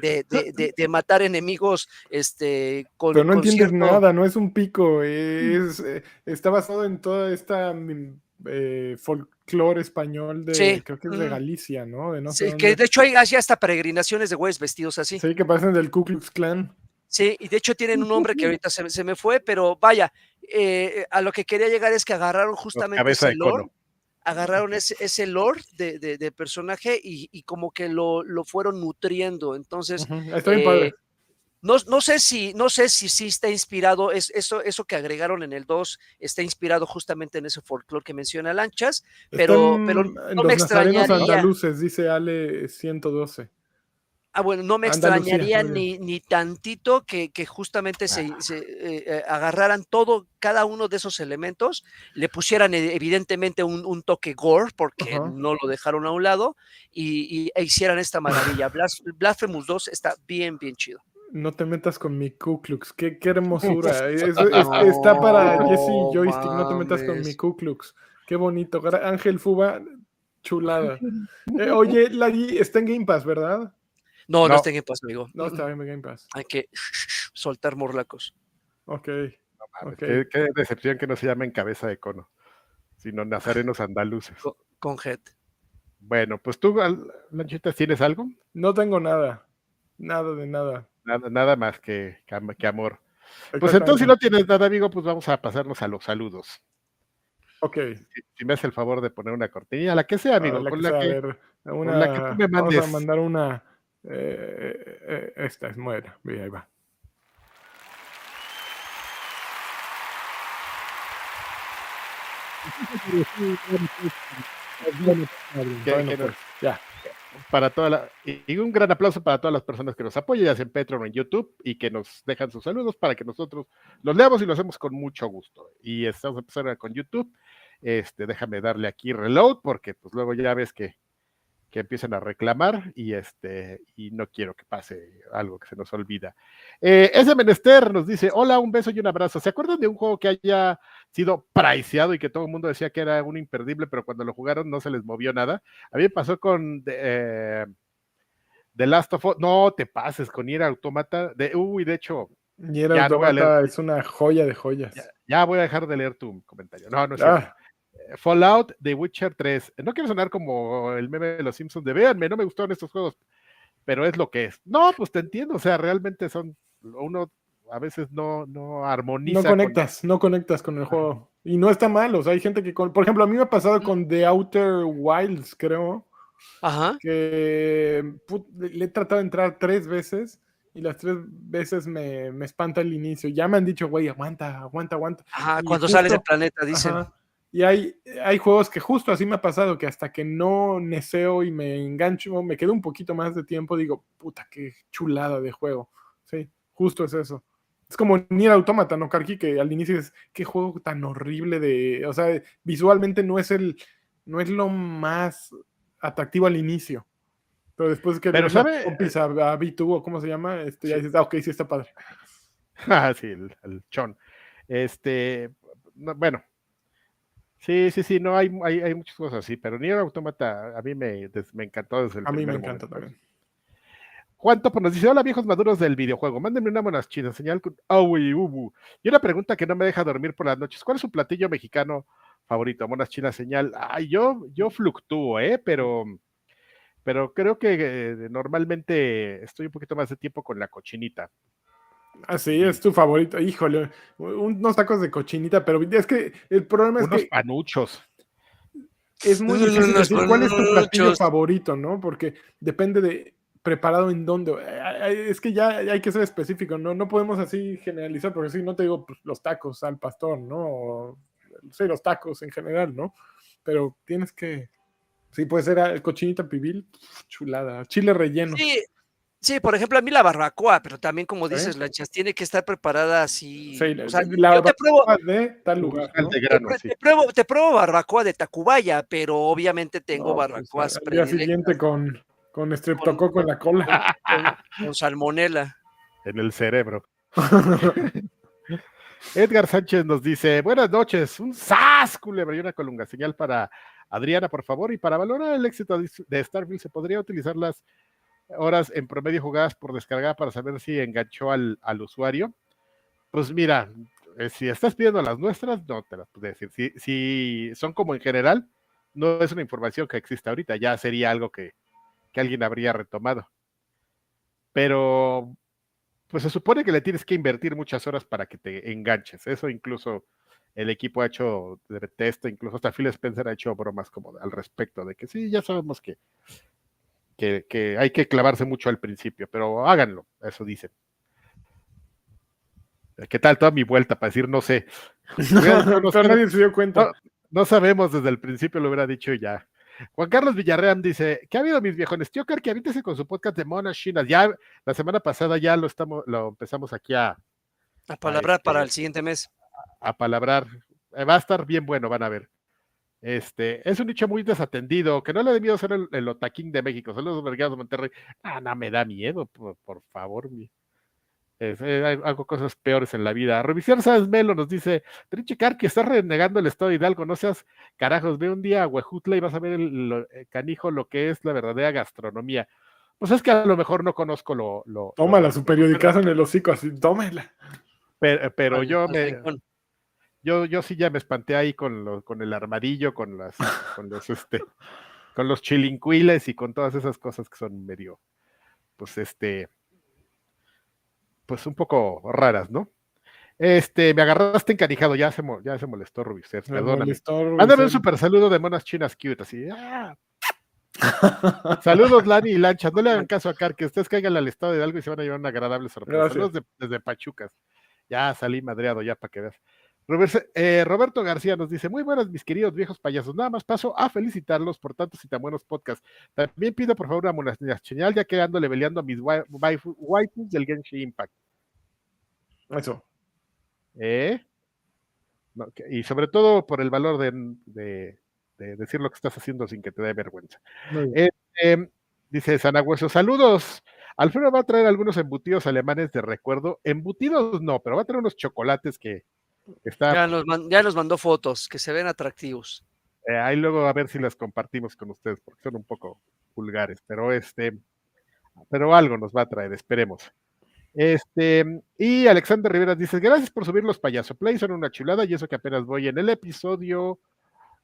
de- de- matar enemigos este, con, Pero no con entiendes cierto- nada, no es un pico, es, eh, está basado en toda esta mm, eh, folclore español de, Sí, creo que es de. Galicia, ¿no? De no sé Sí, que de hecho hay hay hasta peregrinaciones de güeyes vestidos así. Sí, que parecen del Ku Klux Klan. Sí, y de hecho tienen un nombre que ahorita se, me- se me fue, pero vaya, eh, a lo que quería llegar es que agarraron justamente ese lore, agarraron ese, ese lore de, de- de personaje y, y como que lo, lo fueron nutriendo. Entonces, Ujú, Está bien eh, padre. no, no sé si, no sé si sí está inspirado, es, eso, eso que agregaron en el 2 está inspirado justamente en ese folclore que menciona Lanchas, pero, Están pero no me los nazarenos extrañaría. andaluces, dice Ale 112. Ah, bueno, no me Andalucía, extrañaría ni, ni tantito que, que justamente se, se, eh, eh, agarraran todo, cada uno de esos elementos, le pusieran eh, evidentemente un, un toque gore, porque no lo dejaron a un lado, y, y- e hicieran esta maravilla. Blas- Blasphemous 2 está bien, bien chido. No te metas con mi Ku Klux. Qué, qué hermosura. Es- es- está para Jesse No Joystick. No te metas con mi. Ku Klux. Qué bonito. Ángel Fuba, chulada. Eh, oye, Lagui está en Game Pass, ¿verdad? No, no, No. está en paz, amigo. No, está en Game Pass. Hay que soltar morlacos. Ok. Mames, Ok. Qué, qué decepción que no se llamen cabeza de cono, sino nazarenos andaluces. Con Head. Bueno, pues tú, Al- Lanchitas, ¿tienes algo? No tengo nada. Nada de nada. Nada, nada más que, que am- que amor. Pues entonces, si no tienes nada, amigo, pues vamos a pasarnos a los saludos. Ok. Si, si me hace el favor de poner una cortinilla, la que sea, amigo, Ah, la con que la sea, a que, ver, una, la que tú me Vamos a mandes. mandar una. Eh, eh, esta es buena. Mira, ahí va. Bueno, pues, ya. para toda la, y un gran aplauso para todas las personas que nos apoyan, ya sea en Patreon o en YouTube, y que nos dejan sus saludos para que nosotros los leamos y lo hacemos con mucho gusto. Y estamos a empezar con YouTube. Este, déjame darle aquí reload, porque pues luego ya ves que, que empiezan a reclamar y este, y no quiero que pase algo que se nos olvida. Eh, ese menester nos dice: Hola, un beso y un abrazo. ¿Se acuerdan de un juego que haya sido priceado y que todo el mundo decía que era un imperdible, pero cuando lo jugaron no se les movió nada? A mí me pasó con eh, The Last of Us. No te pases con Nier Automata. De, uy, de hecho, no a Automata, leer. es una joya de joyas. ya, ya voy a dejar de leer tu comentario. No, no es Ah, cierto. Fallout, The Witcher 3. No quiero sonar como el meme de los Simpsons de véanme, no me gustaron estos juegos, pero es lo que es. No, pues te entiendo, o sea, realmente son, uno a veces no, no armoniza. no con- conectas, no conectas con el juego. Y no está mal, o sea, hay gente que, con, por ejemplo, a mí me ha pasado con The Outer Wilds, creo, Ajá. que put, le he tratado de entrar tres veces y las tres veces me, me espanta el inicio. Ya me han dicho, güey, aguanta, aguanta, aguanta. Ajá, Y cuando sales del justo- planeta, dicen. Ajá. Y hay, hay juegos que justo así me ha pasado, que hasta que no neseo y me engancho, me quedo un poquito más de tiempo, digo, puta, qué chulada de juego. Sí, justo es eso. Es como Nier Automata, ¿no, Karki? Que al inicio es, qué juego tan horrible de... O sea, visualmente no es el... No es lo más atractivo al inicio. Pero después que Pero, ¿sabe? compis a, a B2 o cómo se llama, este, ya dices, ah, ok, sí está padre. Ah, sí, el, el chon. Este, no, bueno. Sí, sí, sí, no, hay, hay, hay muchas cosas así, pero Nier Automata a mí me, des- me encantó desde el A mí me encanta momento. también. Juan Topo nos dice, hola viejos maduros del videojuego, mándenme una buena china señal con au y ubu. Y una pregunta que no me deja dormir por las noches, ¿cuál es su platillo mexicano favorito? Monas chinas señal. Ay, yo, yo fluctúo, ¿eh? Pero, pero creo que eh, normalmente estoy un poquito más de tiempo con la cochinita. Ah, sí, es tu favorito. Híjole, unos tacos de cochinita, pero es que el problema es Unos que panuchos. es muy Unos difícil decir cuál es tu platillo favorito, ¿no? Porque depende de preparado en dónde. Es que ya hay que ser específico, ¿no? No podemos así generalizar, porque si no te digo pues, los tacos al pastor, ¿no? O, sí, los tacos en general, ¿no? Pero tienes que. Sí, puede ser el cochinita pibil, chulada. Chile relleno. Sí, sí, por ejemplo, a mí la barbacoa, pero también como ¿Eh? dices, Lanchas, tiene que estar preparada así. Sí, o sea, la yo te pruebo, de tal lugar. De te, grano, sí. te pruebo, te pruebo barbacoa de Tacubaya, pero obviamente tengo No, pues, barbacoas al día siguiente con, con estreptococo en la cola. con, con salmonela. En el cerebro. Edgar Sánchez nos dice, buenas noches, un sas, culebra y una colunga. Señal para Adriana, por favor, y para valorar el éxito de Starfield, ¿se podría utilizar las horas en promedio jugadas por descargar para saber si enganchó al, al usuario? Pues mira, eh, si estás pidiendo las nuestras, no te las puedo decir. Si, si son como en general, no es una información que existe ahorita, ya sería algo que, que alguien habría retomado. Pero pues se supone que le tienes que invertir muchas horas para que te enganches. Eso incluso el equipo ha hecho de test, incluso hasta Phil Spencer ha hecho bromas como al respecto, de que sí, ya sabemos que, que, que hay que clavarse mucho al principio, pero háganlo, eso dicen. ¿Qué tal toda mi vuelta para decir no sé? No, Pero sé, nadie se dio cuenta. no, no sabemos desde el principio, lo hubiera dicho ya. Juan Carlos Villarreal dice, ¿qué ha habido mis viejones? Tío Car, que avítese con su podcast de monas chinas. Ya la semana pasada ya lo estamos, lo empezamos aquí a, A palabrar para este, el siguiente mes. a palabrar. Eh, Va a estar bien bueno, van a ver. Este, es un nicho muy desatendido, que no le dé miedo ser el, el otaquín de México. Saludos, Vergados de Monterrey. Ah, no, me da miedo, por, por favor. mi- Es- eh, hay- hago cosas peores en la vida. Revisión Sáenz Melo nos dice, Trinche que estás renegando el estado de Hidalgo, no seas carajos, ve un día a Huejutla y vas a ver el, lo- eh, canijo lo que es la verdadera gastronomía. Pues es que a lo mejor no conozco lo... lo- Tómala, lo- su periodicazo en el hocico, así, tómela. pero, pero al- yo me, rincón. Yo, yo sí ya me espanté ahí con, lo- con el armadillo, con las, con los, este, con los chilincuiles y con todas esas cosas que son medio, pues este, pues un poco raras, ¿no? Este, me agarraste encanijado, ya se, ya se molestó Rubicer, Me perdóname. Mándame un super saludo de monas chinas cute, así. ¡ah! Saludos, Lani y Lancha. No le hagan caso a Car, que ustedes caigan al estado de algo y se van a llevar una agradable sorpresa. Saludos de- desde Pachucas. Ya salí madreado, ya para que veas. Roberto, eh, Roberto García nos dice: Muy buenas, mis queridos viejos payasos. Nada más paso a felicitarlos por tantos y tan buenos podcasts. También pido por favor una señal, ya que ando leveleando a mis wai- waifu- waifus del Genshin Impact. Eso. ¿Eh? No, y sobre todo por el valor de, de- de decir lo que estás haciendo sin que te dé vergüenza. Bien. Eh, dice Sanagüeso, saludos. Alfredo va a traer algunos embutidos alemanes de recuerdo. Embutidos no, pero va a traer unos chocolates que está Ya nos, man- ya nos mandó fotos que se ven atractivos. eh, ahí luego a ver si las compartimos con ustedes, porque son un poco vulgares, pero este, pero algo nos va a traer, esperemos. Este, y Alexander Rivera dice, gracias por subir los payaso play, son una chulada, y eso que apenas voy en el episodio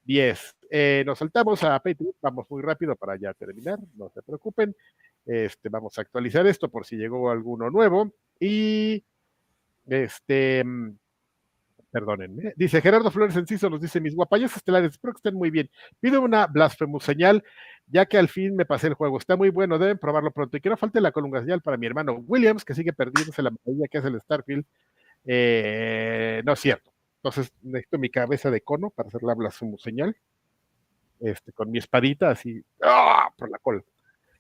10. Eh, nos saltamos a Patreon, vamos muy rápido para ya terminar, no se preocupen. Este, vamos a actualizar esto por si llegó alguno nuevo. Y este, perdónenme, dice Gerardo Flores Enciso, nos dice, mis guapayas estelares, espero que estén muy bien. Pido una blasfemo señal ya que al fin me pasé el juego. Está muy bueno, deben probarlo pronto. Y que no falte la columna señal para mi hermano Williams, que sigue perdiéndose la maravilla que es el Starfield. Eh, no es cierto. Entonces necesito mi cabeza de cono para hacer la blasfemo señal. Este, con mi espadita así, ¡ah! por la cola.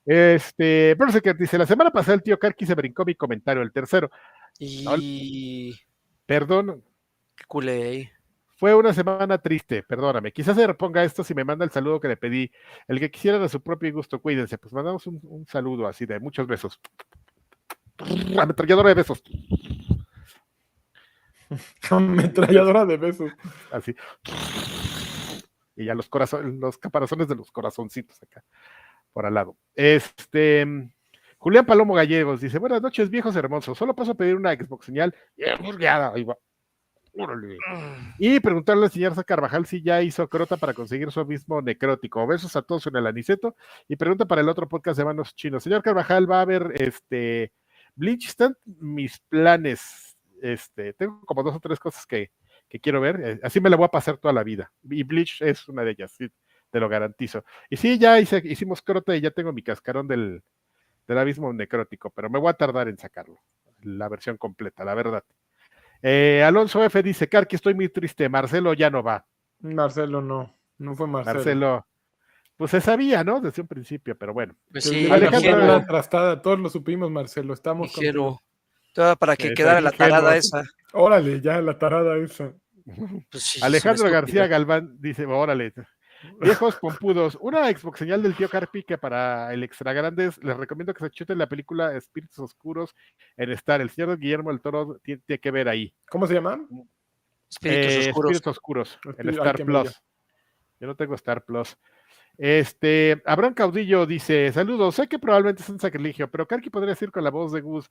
Este, pero que dice, la semana pasada el tío Karki se brincó mi comentario, el tercero. Y... Perdón. Qué culé. Fue una semana triste, perdóname. Quizás se reponga esto si me manda el saludo que le pedí. El que quisiera de su propio gusto, cuídense. Pues mandamos un, un saludo así de muchos besos. Ametralladora de besos. Ametralladora de besos. Así. Y ya los corazones, los caparazones de los corazoncitos acá, por al lado. Este. Julián Palomo Gallegos dice: Buenas noches, viejos hermosos. Solo paso a pedir una Xbox señal. Ahí va. Y preguntarle al señor Carvajal si ya hizo crota para conseguir su abismo necrótico. Besos a todos en el aniceto. Y pregunta para el otro podcast de manos chinos. Señor Carvajal, va a haber este Bleach. Están mis planes. Este, tengo como dos o tres cosas que, que quiero ver. Eh, así me la voy a pasar toda la vida. Y Bleach es una de ellas, sí, te lo garantizo. Y sí, ya hice, hicimos crota y ya tengo mi cascarón del, del abismo necrótico, pero me voy a tardar en sacarlo. La versión completa, la verdad. Eh, Alonso F dice, Carqui, estoy muy triste, Marcelo ya no va. Marcelo no, no fue Marcelo. Marcelo, pues se sabía, ¿no? Desde un principio, pero bueno. Pues sí, Alejandro la trastada, todos lo supimos, Marcelo, estamos dijeron, todo para que quedara la tarada esa. Órale, ya la tarada esa. Pues sí, Alejandro García. Galván dice, órale, viejos pompudos, una Xbox señal del tío Carpi que para el extra grandes les recomiendo que se chuten la película Espíritus Oscuros en Star. El señor Guillermo del Toro tiene, tiene que ver ahí. ¿Cómo se llama? Espíritus Eh, oscuros. Espíritus Oscuros, en Star Plus. Yo no tengo Star Plus. Este, Abraham Caudillo dice, saludos, sé que probablemente es un sacrilegio, pero Karki podría decir con la voz de Gus,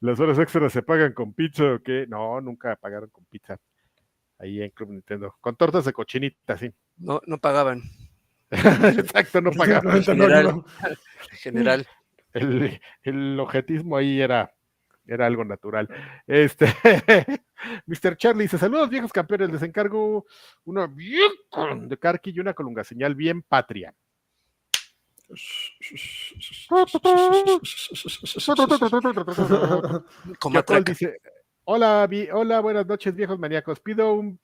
las horas extras se pagan con pizza o qué? No, nunca pagaron con pizza. Ahí en Club Nintendo. Con tortas de cochinita, sí. No, no pagaban, Exacto, no pagaban. No, general. no. en general. El, el objetismo ahí era, era algo natural. Este, Mr. Charlie dice: Saludos, viejos campeones. Les encargo una bien de Karki y una colunga señal bien patria. Matraca. dice: Hola, vi- hola, buenas noches, viejos maníacos. Pido un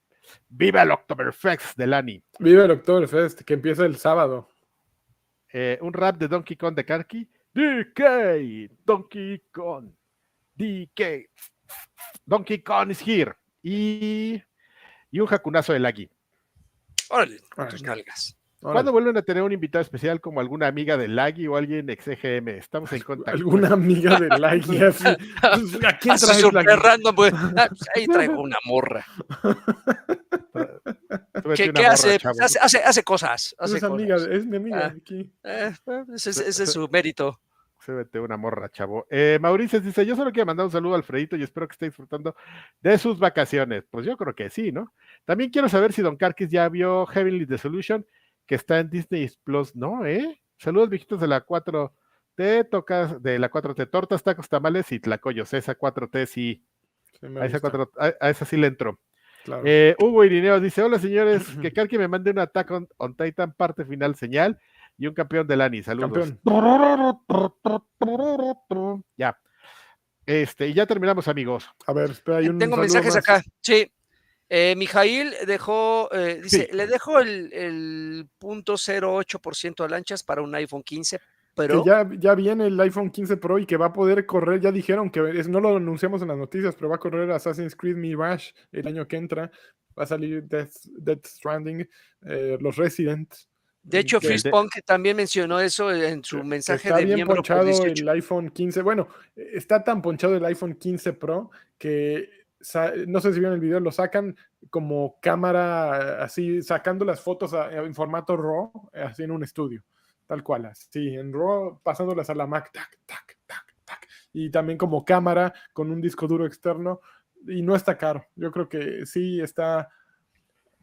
Viva el Oktoberfest de Lani. Vive el Oktoberfest, que empieza el sábado. Eh, un rap de Donkey Kong de Karki. DK, Donkey Kong, DK, Donkey Kong is here. Y, y un jacunazo de Lagui. Órale, Órale. tus nalgas. ¿Cuándo vuelven a tener un invitado especial como alguna amiga de Lagui o alguien ex EGM? Estamos en contacto. Alguna amiga de la guía. así. Pues, ¿A quién traes súper la random, pues. Ah, pues, ahí traigo una morra. ¿Qué, una qué morra, hace? hace? Hace hace cosas. Hace Es amiga, es mi amiga. Ah. aquí. Eh, ese, es- ese es su mérito. Súbete una morra, chavo. Eh, Mauricio dice, yo solo quiero mandar un saludo a Alfredito y espero que esté disfrutando de sus vacaciones. Pues yo creo que sí, ¿no? También quiero saber si Don Carquis ya vio Heavenly The Solution, que está en Disney Plus, ¿no? ¿Eh? Saludos, viejitos de la 4T, tocas de la 4T, tortas, tacos, tamales y tlacoyos. Esa 4T sí, a esa, gusta, 4, a, a esa sí le entro. claro. Eh, Hugo Irineo dice: Hola señores, que Karki me mande un Attack on, on Titan parte final señal y un campeón del ANI. Saludos. Ya. Este, y ya terminamos, amigos. A ver, espera, hay un Tengo mensajes más. acá. Sí. Eh, Mijail dejó, eh, dice, Sí. le dejo el, el punto 08% de lanchas para un iPhone 15 Pro. Que ya, ya viene el iPhone 15 Pro y que va a poder correr, ya dijeron que es- no lo anunciamos en las noticias, pero va a correr Assassin's Creed Mirage el año que entra. Va a salir Death, Death Stranding, eh, los Resident. De hecho, Fritz de- Punk también mencionó eso en su mensaje está de bien miembro ponchado 18. el iPhone 15. Bueno, eh, está tan ponchado el iPhone 15 Pro que no sé si vieron el video, lo sacan como cámara, así sacando las fotos a- en formato RAW, así en un estudio, tal cual, así en RAW, pasándolas a la Mac, tac, tac, tac, tac, y también como cámara con un disco duro externo, y no está caro. Yo creo que sí está.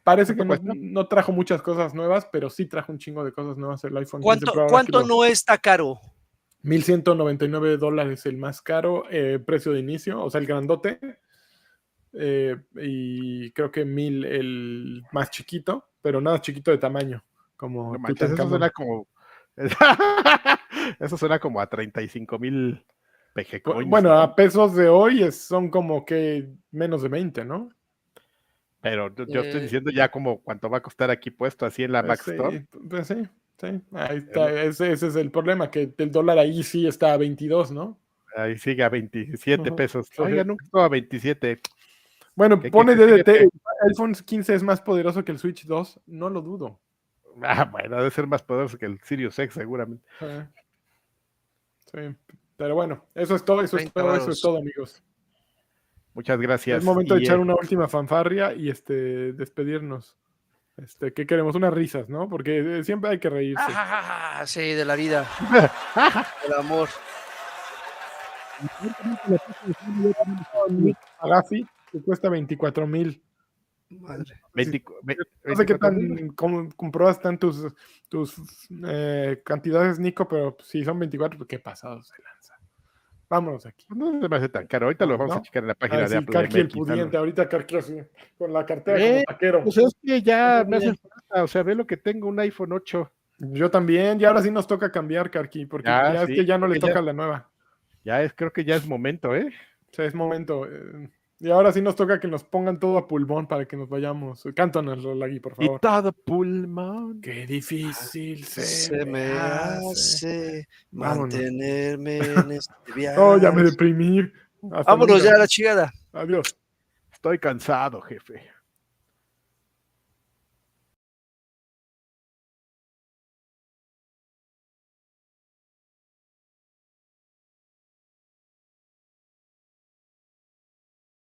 Parece que no, trajo muchas cosas nuevas, pero sí trajo un chingo de cosas nuevas el iPhone 15 ¿Cuánto, cuánto no está caro? 1199 dólares el más caro, eh, precio de inicio, o sea, el grandote. Eh, y creo que 1000 el más chiquito, pero nada chiquito de tamaño. Como No manches, eso suena como, Eso suena como a 35 mil pejecoins. Bueno, ¿no? a pesos de hoy es- son como que menos de 20, ¿no? Pero yo, yo estoy Eh. diciendo ya como cuánto va a costar aquí puesto así en la Mac Pues Store. sí, pues sí, sí. Ahí está, ese, ese es el problema, que el dólar ahí sí está a 22, ¿no? Ahí sigue a 27 Ujú. pesos. Sí. Oiga, nunca estuvo a 27. Bueno, ¿Qué- qué- pone qué? DDT, el iPhone 15 es más poderoso que el Switch 2, no lo dudo. Ah, bueno, debe ser más poderoso que el Sirius X seguramente. Sí, pero bueno, eso es todo, eso es 30 todo, eso es todo, amigos. Muchas gracias. Es momento de Y, echar eh, una última fanfarria y este despedirnos. Este, ¿qué queremos? Unas risas, ¿no? Porque eh, siempre hay que reírse. Ah, sí, de la vida, del amor. Agafi, que cuesta 24 mil. Madre. 20 ve- No sé qué 24 mil. tan cómo compruebas tan tus, tus eh, cantidades, Nico, pero si son 24, pues qué pasado se lanza. Vámonos aquí. No se me hace tan caro. Ahorita lo vamos ¿No? a checar en la página Ah, de sí, Apple. Karki el pudiente, ahorita así, con la cartera Eh, como taquero. Pues es que ya me hace falta. O sea, ve lo que tengo, un iPhone 8. Yo también, y ahora sí nos toca cambiar, Karki, porque Ya, ya, sí, es que ya no le ya- toca la nueva. Ya es, creo que ya es momento, ¿eh? O sea, es momento. eh, y ahora sí nos toca que nos pongan todo a pulmón para que nos vayamos. Cántanos, Rolagui, por Y favor. todo pulmón. Qué difícil se, Se me hace mantenerme en este viaje. Oh, ya me deprimí. Hasta Vámonos ya a la chingada. Adiós. Estoy cansado, jefe.